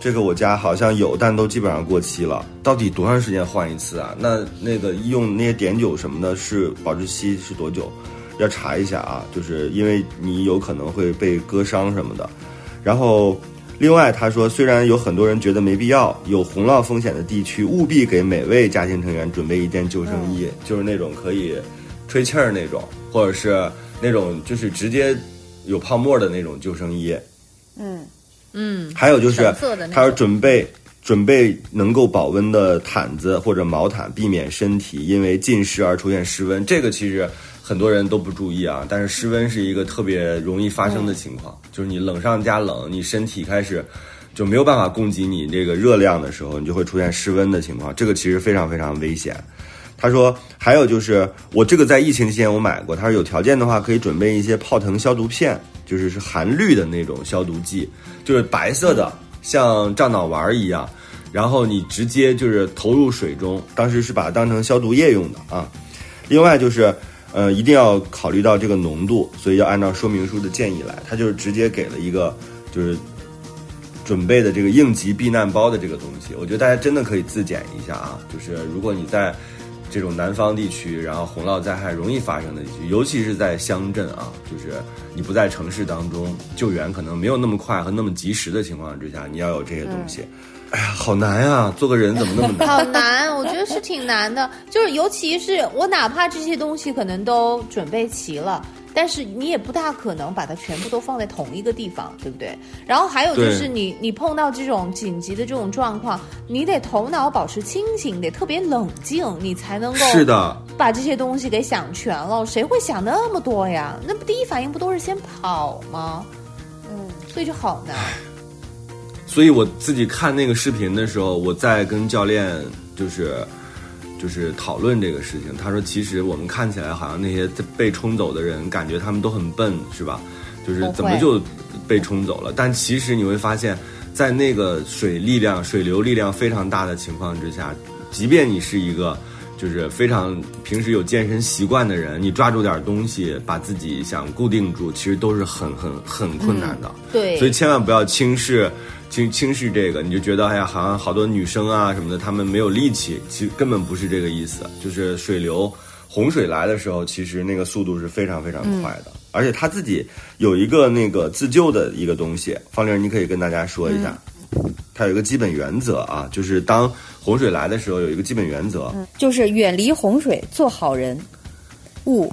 这个我家好像有，但都基本上过期了。到底多长时间换一次啊？那那个用那些碘酒什么的，是保质期是多久？要查一下啊，就是因为你有可能会被割伤什么的。然后，另外他说，虽然有很多人觉得没必要，有洪涝风险的地区，务必给每位家庭成员准备一件救生衣，就是那种可以吹气儿那种，或者是那种就是直接有泡沫的那种救生衣。嗯。嗯，还有就是，他说准备准备能够保温的毯子或者毛毯，避免身体因为浸湿而出现失温。这个其实很多人都不注意啊，但是失温是一个特别容易发生的情况，就是你冷上加冷，你身体开始就没有办法供给你这个热量的时候，你就会出现失温的情况。这个其实非常非常危险。他说还有就是我这个在疫情期间我买过，他说有条件的话可以准备一些泡腾消毒片。就是是含氯的那种消毒剂，就是白色的，像樟脑丸一样，然后你直接就是投入水中，当时是把它当成消毒液用的啊。另外就是，呃，一定要考虑到这个浓度，所以要按照说明书的建议来。他就是直接给了一个就是准备的这个应急避难包的这个东西，我觉得大家真的可以自检一下啊。就是如果你在。这种南方地区，然后洪涝灾害容易发生的地区，尤其是在乡镇啊，就是你不在城市当中，救援可能没有那么快和那么及时的情况之下，你要有这些东西。哎呀，好难呀！做个人怎么那么难？好难，我觉得是挺难的。就是尤其是我，哪怕这些东西可能都准备齐了。但是你也不大可能把它全部都放在同一个地方，对不对？然后还有就是你你碰到这种紧急的这种状况，你得头脑保持清醒，得特别冷静，你才能够是的把这些东西给想全了。谁会想那么多呀？那不第一反应不都是先跑吗？嗯，所以就好难。所以我自己看那个视频的时候，我在跟教练就是。就是讨论这个事情，他说：“其实我们看起来好像那些被冲走的人，感觉他们都很笨，是吧？就是怎么就被冲走了？但其实你会发现，在那个水力量、水流力量非常大的情况之下，即便你是一个就是非常平时有健身习惯的人，你抓住点东西把自己想固定住，其实都是很很很困难的。对，所以千万不要轻视。”轻轻视这个，你就觉得哎呀，好像好多女生啊什么的，她们没有力气，其实根本不是这个意思。就是水流洪水来的时候，其实那个速度是非常非常快的。而且他自己有一个那个自救的一个东西，方玲，你可以跟大家说一下。他有一个基本原则啊，就是当洪水来的时候，有一个基本原则，就是远离洪水，做好人。勿。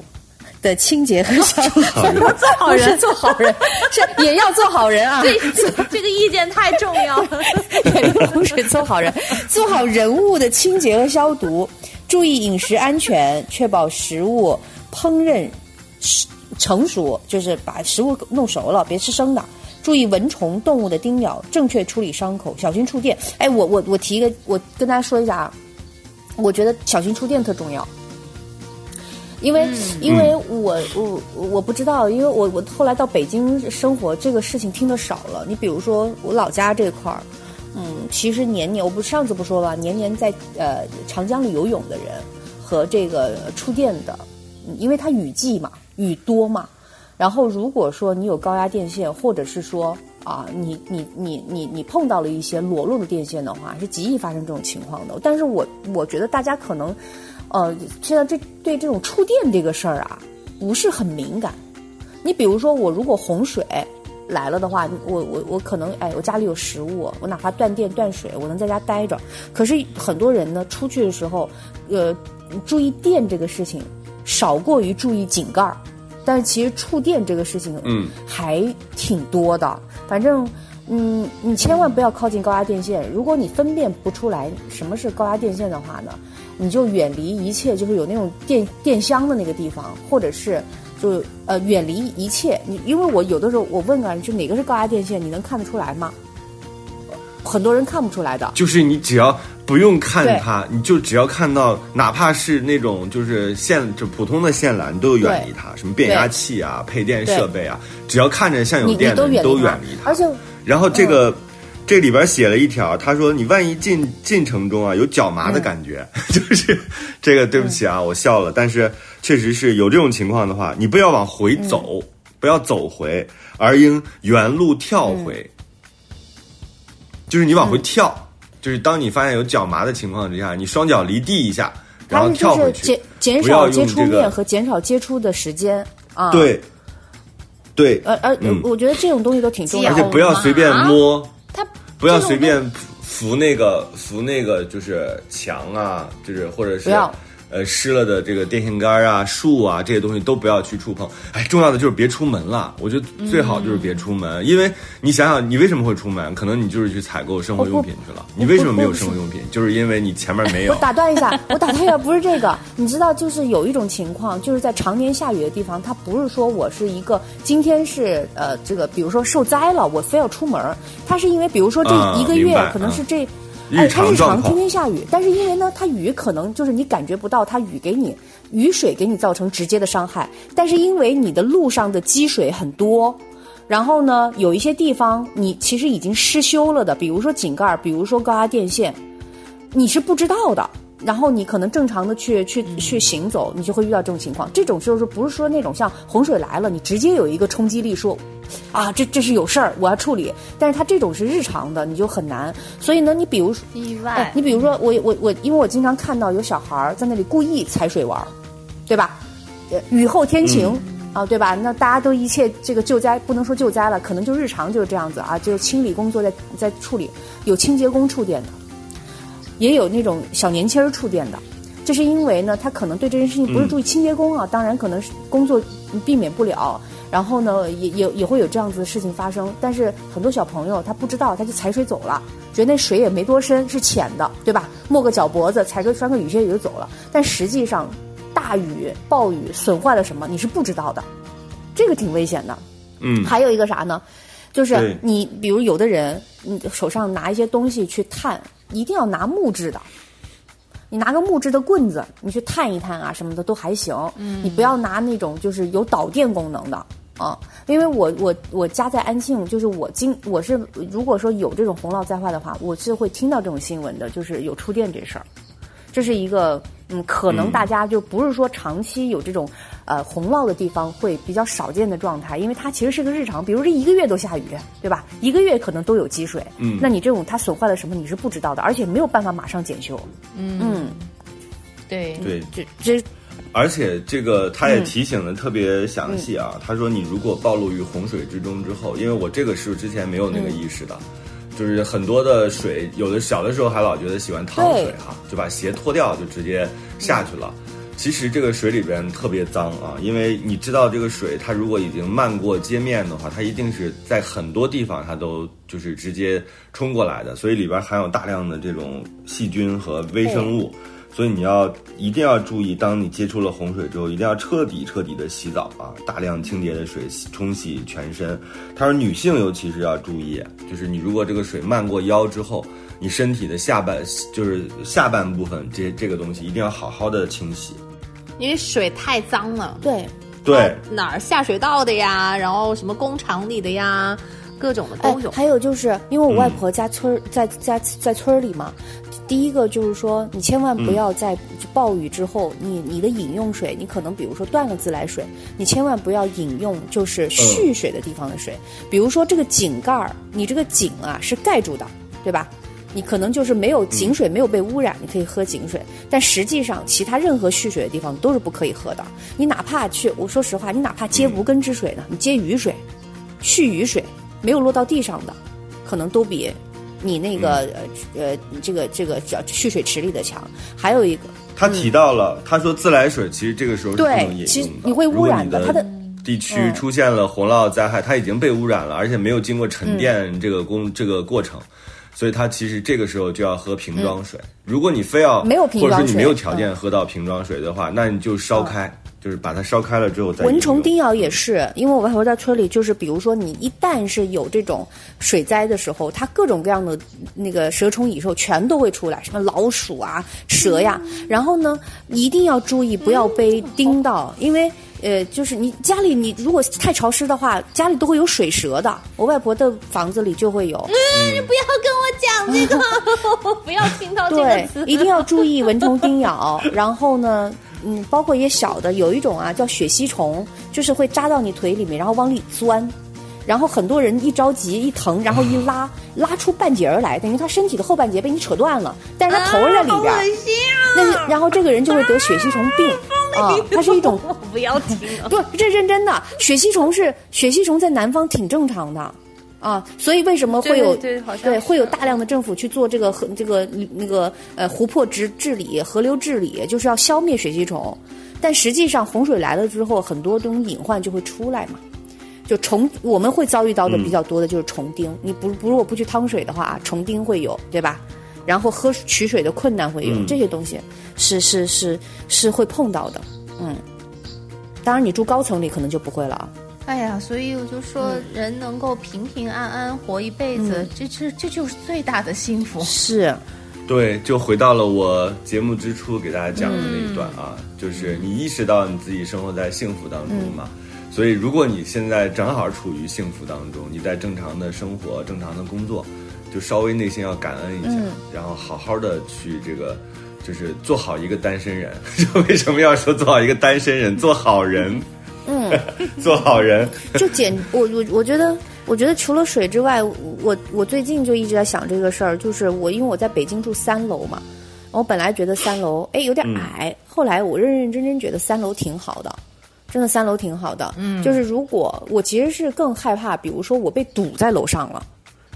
的清洁和消毒，做好人，做好人是也要做好人啊！这这个意见太重要了。做好人，做好人物的清洁和消毒，注意饮食安全，确保食物烹饪成熟，就是把食物弄熟了，别吃生的。注意蚊虫、动物的叮咬，正确处理伤口，小心触电。哎，我我我提一个，我跟大家说一下啊，我觉得小心触电特重要。因为因为我我我不知道，因为我我后来到北京生活，这个事情听得少了。你比如说我老家这块儿，嗯，其实年年我不上次不说吧，年年在呃长江里游泳的人和这个触电的，嗯因为它雨季嘛，雨多嘛。然后如果说你有高压电线，或者是说啊，你你你你你碰到了一些裸露的电线的话，是极易发生这种情况的。但是我我觉得大家可能。呃，现在这对这种触电这个事儿啊，不是很敏感。你比如说，我如果洪水来了的话，我我我可能哎，我家里有食物，我哪怕断电断水，我能在家待着。可是很多人呢，出去的时候，呃，注意电这个事情少过于注意井盖儿，但是其实触电这个事情，嗯，还挺多的。反正。嗯，你千万不要靠近高压电线。如果你分辨不出来什么是高压电线的话呢，你就远离一切就是有那种电电箱的那个地方，或者是就呃远离一切。你因为我有的时候我问啊，就哪个是高压电线，你能看得出来吗？很多人看不出来的。就是你只要不用看它，你就只要看到哪怕是那种就是线就普通的线缆，你都远离它。什么变压器啊、配电设备啊，只要看着像有电的，你都远离它。而且。然后这个，这里边写了一条，他说你万一进进程中啊有脚麻的感觉，就是这个对不起啊，我笑了，但是确实是有这种情况的话，你不要往回走，不要走回，而应原路跳回，就是你往回跳，就是当你发现有脚麻的情况之下，你双脚离地一下，然后跳回去，减减少接触面和减少接触的时间啊，对。对，呃呃，我觉得这种东西都挺重要的，而且不要随便摸，它不要随便扶那个扶那个就是墙啊，就是或者是。呃，湿了的这个电线杆啊、树啊这些东西都不要去触碰。哎，重要的就是别出门了。我觉得最好就是别出门，因为你想想，你为什么会出门？可能你就是去采购生活用品去了。你为什么没有生活用品？就是因为你前面没有。我打断一下，我打断一下，不是这个。你知道，就是有一种情况，就是在常年下雨的地方，它不是说我是一个今天是呃这个，比如说受灾了，我非要出门。它是因为，比如说这一个月可能是这。日常天天下雨，但是因为呢，它雨可能就是你感觉不到，它雨给你雨水给你造成直接的伤害，但是因为你的路上的积水很多，然后呢，有一些地方你其实已经失修了的，比如说井盖，比如说高压电线，你是不知道的，然后你可能正常的去去去行走，你就会遇到这种情况。这种就是不是说那种像洪水来了，你直接有一个冲击力说。啊，这这是有事儿，我要处理。但是它这种是日常的，你就很难。所以呢，你比如说意外，你比如说我我我，因为我经常看到有小孩儿在那里故意踩水玩，对吧？呃，雨后天晴啊，对吧？那大家都一切这个救灾不能说救灾了，可能就日常就是这样子啊，就是清理工作在在处理。有清洁工触电的，也有那种小年轻儿触电的。这是因为呢，他可能对这件事情不是注意清洁工啊，当然可能是工作避免不了。然后呢，也也也会有这样子的事情发生，但是很多小朋友他不知道，他就踩水走了，觉得那水也没多深，是浅的，对吧？没个脚脖子，踩个穿个雨靴也就走了。但实际上，大雨暴雨损坏了什么，你是不知道的，这个挺危险的。嗯，还有一个啥呢？就是你比如有的人，你手上拿一些东西去探，一定要拿木质的。你拿个木质的棍子，你去探一探啊什么的都还行。嗯，你不要拿那种就是有导电功能的啊，因为我我我家在安庆，就是我经我是如果说有这种洪涝灾害的话，我是会听到这种新闻的，就是有触电这事儿，这是一个嗯，可能大家就不是说长期有这种。呃，洪涝的地方会比较少见的状态，因为它其实是个日常，比如这一个月都下雨，对吧？一个月可能都有积水，嗯，那你这种它损坏了什么，你是不知道的，而且没有办法马上检修，嗯，对对，这这，而且这个他也提醒的特别详细啊，他说你如果暴露于洪水之中之后，因为我这个是之前没有那个意识的，就是很多的水，有的小的时候还老觉得喜欢趟水哈，就把鞋脱掉就直接下去了。其实这个水里边特别脏啊，因为你知道这个水，它如果已经漫过街面的话，它一定是在很多地方它都就是直接冲过来的，所以里边含有大量的这种细菌和微生物，所以你要一定要注意，当你接触了洪水之后，一定要彻底彻底的洗澡啊，大量清洁的水冲洗全身。他说女性尤其是要注意，就是你如果这个水漫过腰之后。你身体的下半就是下半部分，这这个东西一定要好好的清洗。因为水太脏了，对，对，哪儿下水道的呀，然后什么工厂里的呀，各种的都有。哎还有就是因为我外婆家村儿、在在在村儿里嘛，第一个就是说，你千万不要在暴雨之后，你你的饮用水，你可能比如说断了自来水，你千万不要饮用就是蓄水的地方的水，比如说这个井盖儿，你这个井啊是盖住的，对吧？你可能就是没有井水没有被污染，你可以喝井水，但实际上其他任何蓄水的地方都是不可以喝的。你哪怕去，我说实话，你哪怕接无根之水呢，你接雨水、蓄雨水没有落到地上的，可能都比你那个、呃呃这个这个叫蓄水池里的强。还有一个，他提到了，他说自来水其实这个时候是不对能饮用的，其实你会污染的它的地区嗯出现了洪涝灾害，它已经被污染了，而且没有经过沉淀这个工、这个过程。所以它其实这个时候就要喝瓶装水。如果你非要嗯没有瓶或者说你没有条件喝到瓶装水的话，那你就烧开，就是把它烧开了之后再。蚊虫叮咬也是，因为我外婆在村里，就是比如说你一旦是有这种水灾的时候，它各种各样的那个蛇虫蚁兽全都会出来，什么老鼠啊、蛇呀。然后呢，一定要注意不要被叮到，因为。呃，就是你家里你如果太潮湿的话，家里都会有水蛇的。我外婆的房子里就会有，嗯，你不要跟我讲这个，我 不要听到这个对，。一定要注意蚊虫叮咬。然后呢，嗯，包括一些小的，有一种啊叫血吸虫，就是会扎到你腿里面，然后往里钻。然后很多人一着急一疼，然后一拉，拉出半截儿来，等于他身体的后半截被你扯断了，但是他头儿在里边恶心啊！那是然后这个人就会得血吸虫病啊，它是一种不要听了。不，这认真的。血吸虫是血吸虫，在南方挺正常的，啊，所以为什么会有对对好像对会有大量的政府去做这个河这个那个呃湖泊治治理、河流治理，就是要消灭血吸虫。但实际上洪水来了之后，很多这种隐患就会出来嘛。就虫，我们会遭遇到的比较多的就是虫叮。你不不如果不去趟水的话，虫叮会有，对吧？然后喝取水的困难会有，嗯这些东西是是是是会碰到的。嗯，当然你住高层里可能就不会了啊。哎呀，所以我就说，人能够平平安安活一辈子，这这这就是最大的幸福。是，对，就回到了我节目之初给大家讲的那一段啊，就是你意识到你自己生活在幸福当中嘛。所以，如果你现在正好处于幸福当中，你在正常的生活、正常的工作，就稍微内心要感恩一下，然后好好的去这个，就是做好一个单身人。就为什么要说做好一个单身人？做好人，嗯，做好人。就简我我我觉得，我觉得除了水之外，我我最近就一直在想这个事儿，就是我因为我在北京住三楼嘛，我本来觉得三楼哎有点矮，后来我认认真真觉得三楼挺好的。真的三楼挺好的，嗯，就是如果我其实是更害怕，比如说我被堵在楼上了，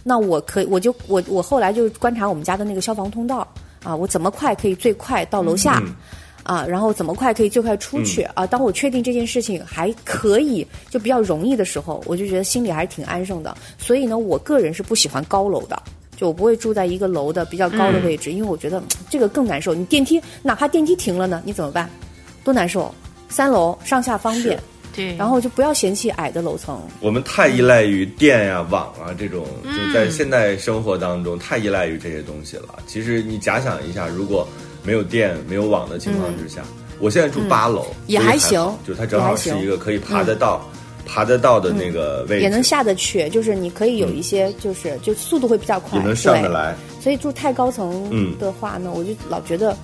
那我可以我就我我后来就观察我们家的那个消防通道啊，我怎么快可以最快到楼下，嗯啊，然后怎么快可以最快出去、啊？当我确定这件事情还可以就比较容易的时候，我就觉得心里还是挺安生的。所以呢，我个人是不喜欢高楼的，就我不会住在一个楼的比较高的位置，因为我觉得嗯这个更难受。你电梯哪怕电梯停了呢，你怎么办？多难受！三楼上下方便，对。然后就不要嫌弃矮的楼层。我们太依赖于电呀、网啊这种，就在现代生活当中太依赖于这些东西了。其实你假想一下，如果没有电、没有网的情况之下，我现在住八楼，也还行。好就它正好是一个可以爬得到、爬得到的那个位置，也能下得去，就是你可以有一些，就是、就速度会比较快，也能上得来。所以住太高层嗯的话呢，我就老觉得，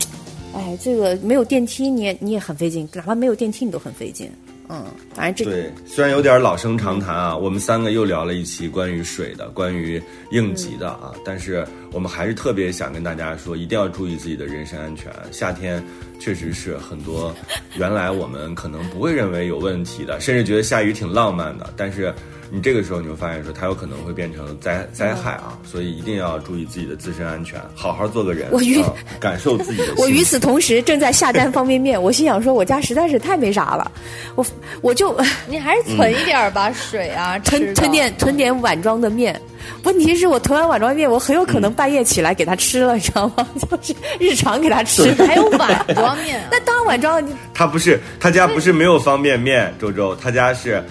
哎，这个没有电梯你也你也很费劲，哪怕没有电梯你都很费劲。嗯，反正这对，虽然有点老生常谈啊，我们三个又聊了一期关于水的、关于应急的啊，但是我们还是特别想跟大家说，一定要注意自己的人身安全。夏天确实是很多原来我们可能不会认为有问题的，甚至觉得下雨挺浪漫的，但是你这个时候你会发现说，它有可能会变成灾灾害啊，所以一定要注意自己的自身安全，好好做个人，我与啊感受自己的。我与此同时正在下单方便面，我心想说，我家实在是太没啥了，我我就 你还是存一点儿吧，水啊，吃的囤囤点囤点碗装的面。问题是我囤完碗装面，我很有可能半夜起来给他吃了，你知道吗？就是日常给他吃。还有碗装面啊那当然碗装你他不是他家不是没有方便面，周周他家是，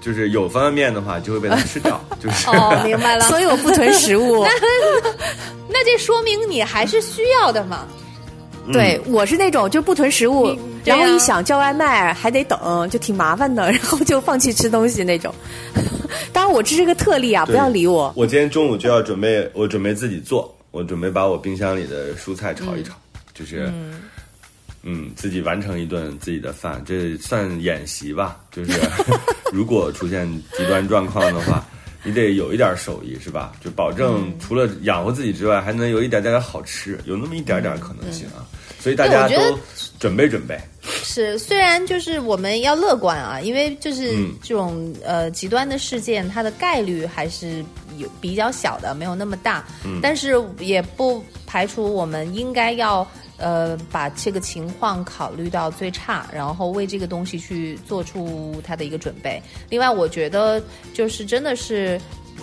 就是有方便面的话就会被他吃掉，就是。哦，明白了。所以我不囤食物。那这说明你还是需要的嘛。对，我是那种就不囤食物，然后一想叫外卖还得等，就挺麻烦的，然后就放弃吃东西那种。当然我这是个特例啊，不要理我。我今天中午就要准备，我准备自己做，我准备把我冰箱里的蔬菜炒一炒，就是，嗯自己完成一顿自己的饭，这算演习吧。就是 如果出现极端状况的话，你得有一点手艺，是吧？就保证除了养活自己之外，还能有一点点好吃，有那么一点点可能性啊。所以大家都准备准备。是，虽然就是我们要乐观啊，因为就是嗯这种、呃极端的事件，它的概率还是有比较小的，没有那么大。嗯，但是也不排除我们应该要呃把这个情况考虑到最差，然后为这个东西去做出它的一个准备。另外，我觉得就是真的是，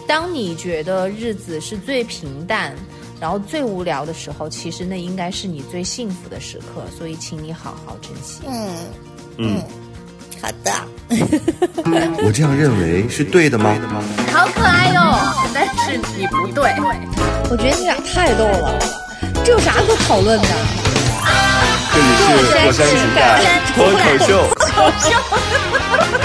当你觉得日子是最平淡。然后最无聊的时候，其实那应该是你最幸福的时刻，所以请你好好珍惜。嗯嗯，好的，我这样认为是对的吗？好可爱哟、但是你不对。我觉得你俩太逗了，这有啥可讨论的？这里是火山情感脱口秀。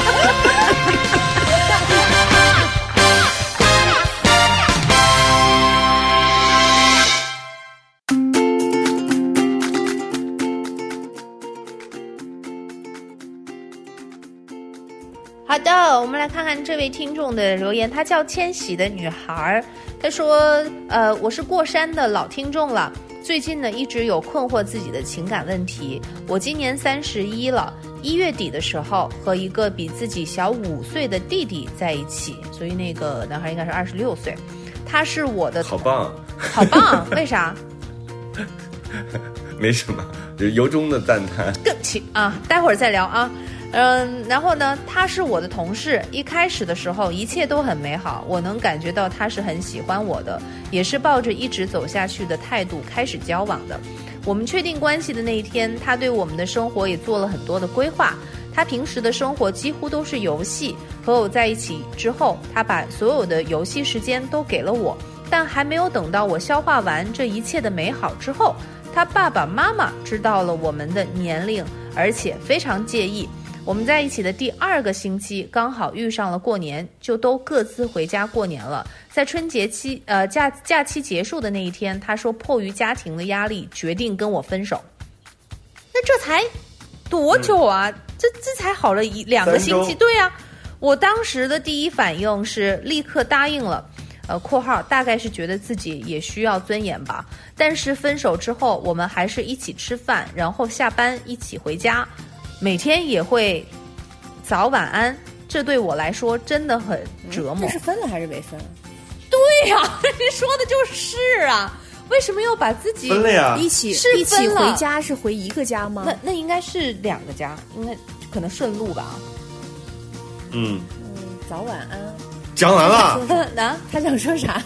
的，我们来看看这位听众的留言，她叫千玺的女孩儿，她说：“呃，我是过山的老听众了，最近呢一直有困惑自己的情感问题。我今年三十一了，一月底的时候和一个比自己小五岁的弟弟在一起，所以那个男孩应该是二十六岁，他是我的好棒，好棒，为啥？没什么，就由衷的赞叹。更起啊，待会儿再聊啊。嗯，然后呢，他是我的同事，一开始的时候一切都很美好，我能感觉到他是很喜欢我的，也是抱着一直走下去的态度开始交往的。我们确定关系的那一天，他对我们的生活也做了很多的规划。他平时的生活几乎都是游戏，和我在一起之后，他把所有的游戏时间都给了我。但还没有等到我消化完这一切的美好之后，他爸爸妈妈知道了我们的年龄，而且非常介意。我们在一起的第二个星期，刚好遇上了过年，就都各自回家过年了。在春节期，呃假假期结束的那一天，他说迫于家庭的压力，决定跟我分手。那这才多久啊？这这才好了一两个星期，对呀、我当时的第一反应是立刻答应了。呃，括号大概是觉得自己也需要尊严吧。但是分手之后，我们还是一起吃饭，然后下班一起回家，每天也会早晚安。这对我来说真的很折磨。这是分了还是没分？对呀、你 说的就是啊，为什么要把自己分了呀，一起是一起回家是回一个家吗？那那应该是两个家，应该可能顺路吧？嗯，嗯，早晚安。讲完了。啊，他想说啥？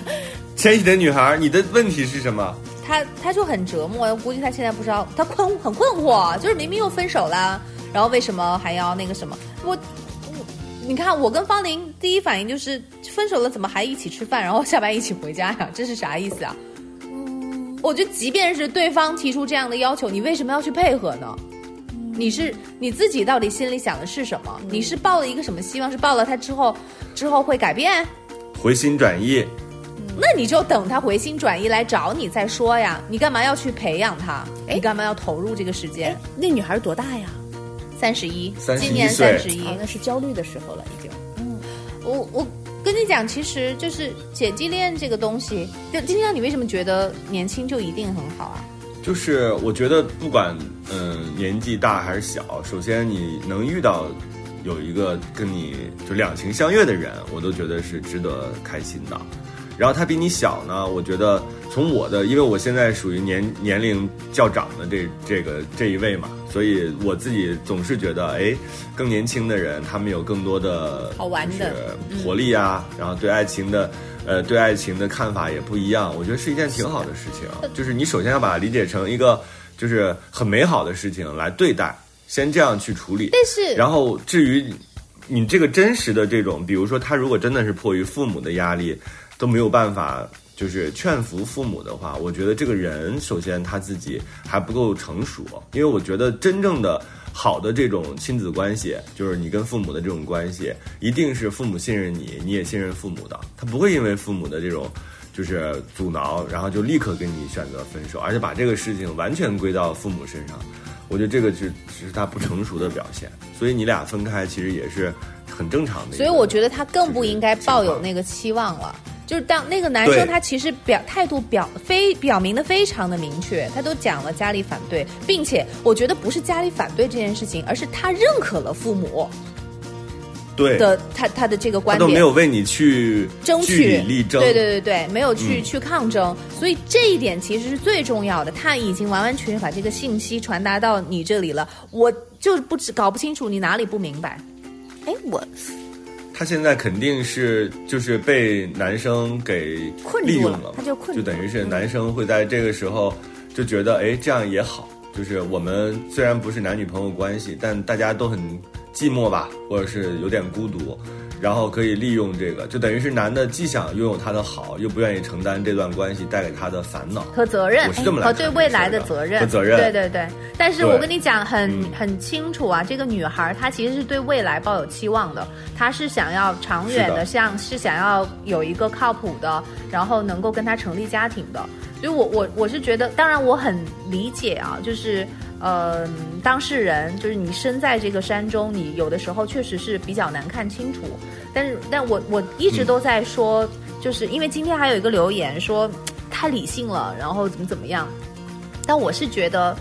千玺的女孩，你的问题是什么？他他就很折磨，我估计他现在不知道，他困很困惑，就是明明又分手啦，然后为什么还要那个什么？我我你看，我跟方玲第一反应就是分手了，怎么还一起吃饭，然后下班一起回家呀？这是啥意思啊？我觉得即便是对方提出这样的要求，你为什么要去配合呢？你是你自己到底心里想的是什么？你是抱了一个什么希望？是抱了他之后之后会改变？回心转意，那你就等他回心转意来找你再说呀。你干嘛要去培养他？哎你干嘛要投入这个时间？那女孩多大呀？三十一，31今年岁三十一哦，。那是焦虑的时候了，已经。嗯我我跟你讲，其实就是姐弟恋这个东西，就今天你为什么觉得年轻就一定很好啊？就是我觉得不管嗯、年纪大还是小，首先你能遇到有一个跟你就两情相悦的人，我都觉得是值得开心的。然后他比你小呢，我觉得从我的，因为我现在属于年年龄较长的这这个这一位嘛，所以我自己总是觉得，哎，更年轻的人他们有更多的好玩的就是活力啊，然后对爱情的。呃，对爱情的看法也不一样，我觉得是一件挺好的事情。就是你首先要把它理解成一个就是很美好的事情来对待，先这样去处理。但是然后至于你这个真实的这种，比如说他如果真的是迫于父母的压力，都没有办法就是劝服父母的话，我觉得这个人首先他自己还不够成熟，因为我觉得真正的好的这种亲子关系，就是你跟父母的这种关系，一定是父母信任你，你也信任父母的，他不会因为父母的这种。就是阻挠，然后就立刻跟你选择分手，而且把这个事情完全归到父母身上，我觉得这个是只是他不成熟的表现。所以你俩分开其实也是很正常的。所以我觉得他更不应该抱有那个期望了。就是当那个男生他其实表态度表非表明的非常的明确，他都讲了家里反对，并且我觉得不是家里反对这件事情，而是他认可了父母。对的，他他的这个观点都没有为你去争取力争，对对对对，没有去去抗争，所以这一点其实是最重要的。他已经完完全全把这个信息传达到你这里了，我就不知搞不清楚你哪里不明白。哎，我他现在肯定是就是被男生给利用了，他就困，就等于是男生会在这个时候就觉得，哎，这样也好，就是我们虽然不是男女朋友关系，但大家都很。寂寞吧，或者是有点孤独，然后可以利用这个，就等于是男的既想拥有她的好，又不愿意承担这段关系带给他的烦恼和责任，我是这么来和对未来的责任和责任。对对对，但是我跟你讲很很清楚啊，这个女孩她其实是对未来抱有期望的，她是想要长远的，像是想要有一个靠谱的，然后能够跟他成立家庭的。所以我我我是觉得，当然我很理解啊，就是。呃，当事人就是你身在这个山中，你有的时候确实是比较难看清楚。但是，但我我一直都在说，就是因为今天还有一个留言说太理性了，然后怎么怎么样。但我是觉得，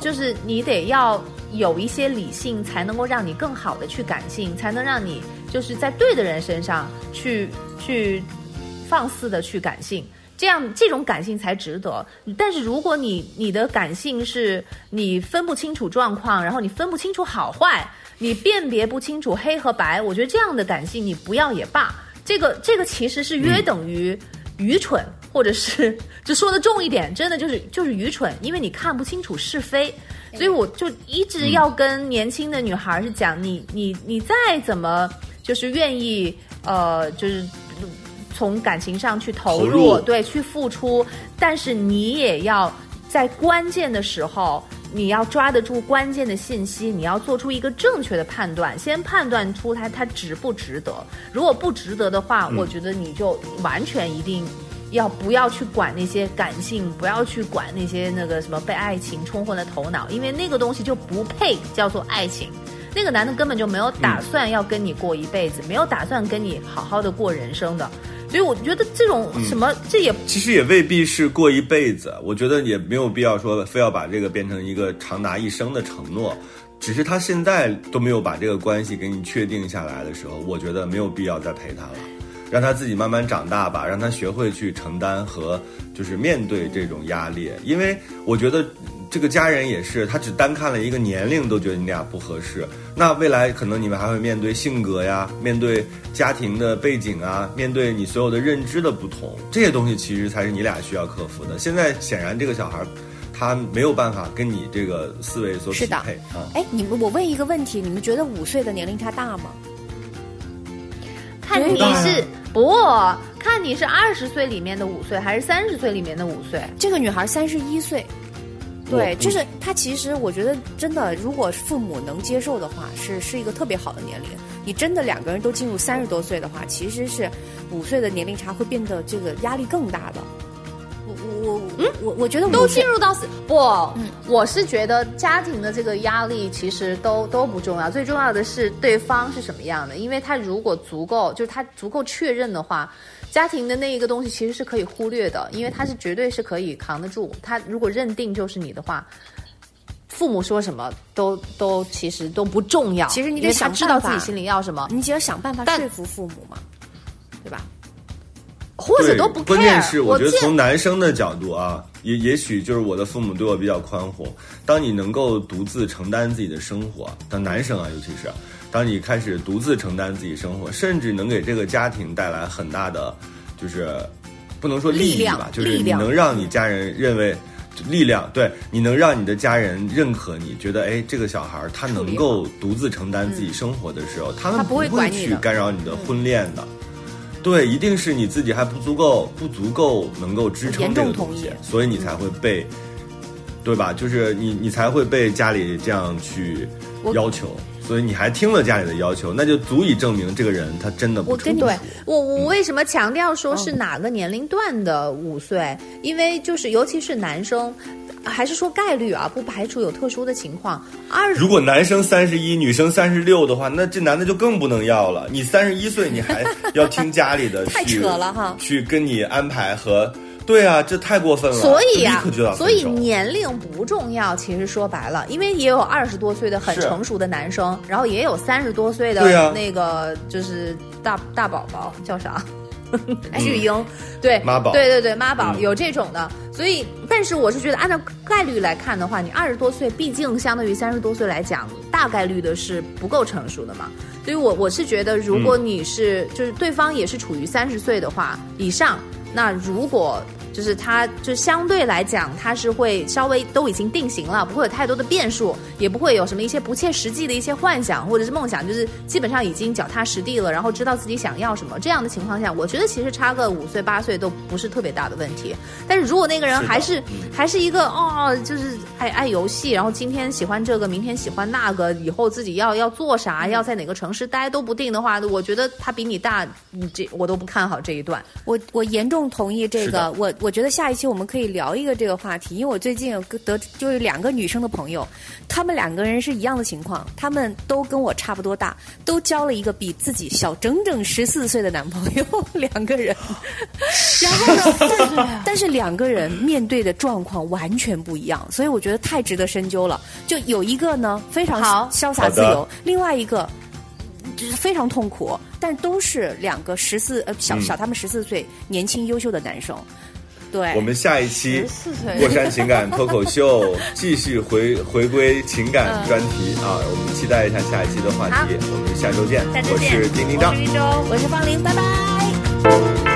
就是你得要有一些理性，才能够让你更好的去感性，才能让你就是在对的人身上去去放肆的去感性。这样这种感性才值得，但是如果你你的感性是你分不清楚状况，然后你分不清楚好坏，你辨别不清楚黑和白，我觉得这样的感性你不要也罢。这个这个其实是约等于愚蠢，或者是就说的重一点，真的就是就是愚蠢，因为你看不清楚是非。所以我就一直要跟年轻的女孩是讲，你你你再怎么就是愿意呃就是。从感情上去投入，对，去付出，但是你也要在关键的时候，你要抓得住关键的信息，你要做出一个正确的判断，先判断出它它值不值得。如果不值得的话，我觉得你就完全一定要不要去管那些感性，不要去管那些那个什么被爱情冲昏了头脑，因为那个东西就不配叫做爱情。那个男的根本就没有打算要跟你过一辈子，没有打算跟你好好的过人生的。所以我觉得这种什么，这也其实也未必是过一辈子。我觉得也没有必要说非要把这个变成一个长达一生的承诺。只是他现在都没有把这个关系给你确定下来的时候，我觉得没有必要再陪他了，让他自己慢慢长大吧，让他学会去承担和就是面对这种压力。因为我觉得。这个家人也是，他只单看了一个年龄，都觉得你俩不合适。那未来可能你们还会面对性格呀，面对家庭的背景啊，面对你所有的认知的不同，这些东西其实才是你俩需要克服的。现在显然这个小孩，他没有办法跟你这个思维所匹配啊。哎，你们，我问一个问题，你们觉得五岁的年龄差大吗？看你是不看你是二十岁里面的五岁，还是三十岁里面的五岁？这个女孩三十一岁。对，就是他。其实我觉得，真的，如果父母能接受的话，是是一个特别好的年龄。你真的两个人都进入三十多岁的话，其实是五岁的年龄差会变得这个压力更大的。我我我嗯，我我觉得都进入到四不，我是觉得家庭的这个压力其实都都不重要，最重要的是对方是什么样的。因为他如果足够，就是他足够确认的话。家庭的那一个东西其实是可以忽略的，因为他是绝对是可以扛得住。他如果认定就是你的话，父母说什么都都其实都不重要。其实你得想知道自己心里要什么，你只要想办法说服父母嘛，对吧？或者都不。关键是我觉得从男生的角度啊，也也许就是我的父母对我比较宽宏。当你能够独自承担自己的生活，当男生啊，尤其是。当你开始独自承担自己生活，甚至能给这个家庭带来很大的，就是不能说利益吧，就是你能让你家人认为力量，对你能让你的家人认可你，觉得哎，这个小孩他能够独自承担自己生活的时候，他们不会去干扰你的婚恋的。对，一定是你自己还不足够，不足够能够支撑这个东西所以你才会被，对吧？就是你你才会被家里这样去要求，所以你还听了家里的要求，那就足以证明这个人他真的我跟你对我，我为什么强调说是哪个年龄段的五岁？因为就是尤其是男生，还是说概率啊，不排除有特殊的情况。二如果男生三十一，女生三十六的话，那这男的就更不能要了。你三十一岁，你还要听家里的去，太扯了哈去跟你安排和，对啊，这太过分了。所以呀、立刻就要分所以年龄不重要。其实说白了，因为也有二十多岁的很成熟的男生，然后也有三十多岁的那个就是大大宝宝叫啥？巨婴，对妈宝对对对，妈宝、嗯有这种的，所以，但是我是觉得，按照概率来看的话，你二十多岁，毕竟相对于三十多岁来讲，大概率的是不够成熟的嘛。所以我我是觉得，如果你是、就是对方也是处于三十岁的话以上，那如果就是他就相对来讲，他是会稍微都已经定型了，不会有太多的变数，也不会有什么一些不切实际的一些幻想或者是梦想，就是基本上已经脚踏实地了，然后知道自己想要什么。这样的情况下，我觉得其实差个五岁八岁都不是特别大的问题。但是如果那个人还是还是一个哦，就是爱爱游戏，然后今天喜欢这个，明天喜欢那个，以后自己要要做啥，要在哪个城市待都不定的话，我觉得他比你大，你这我都不看好这一段。我我严重同意这个，我我觉得下一期我们可以聊一个这个话题，因为我最近有个得就是两个女生的朋友，她们两个人是一样的情况，她们都跟我差不多大，都交了一个比自己小整整十四岁的男朋友，两个人，然后呢，但是但是两个人面对的状况完全不一样，所以我觉得太值得深究了。就有一个呢非常好潇洒自由，另外一个。就是非常痛苦，但都是两个十四呃小嗯小他们十四岁年轻优秀的男生，对，我们下一期14岁过山情感脱口秀继续回回归情感专题啊，我们期待一下下一期的话题，我们下周见。我下周见，是丁丁张我是方玲，拜拜。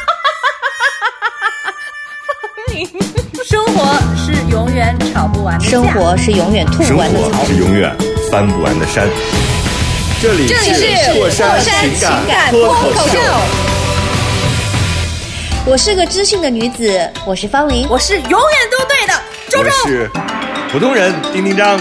生活是永远吵不完的架生活是永远吐不完的槽活。是永远翻不完的山。这里这里是过山情情感脱口秀，我是个知性的女子，我是方玲。我是永远都对的周我周。是普通人丁丁张。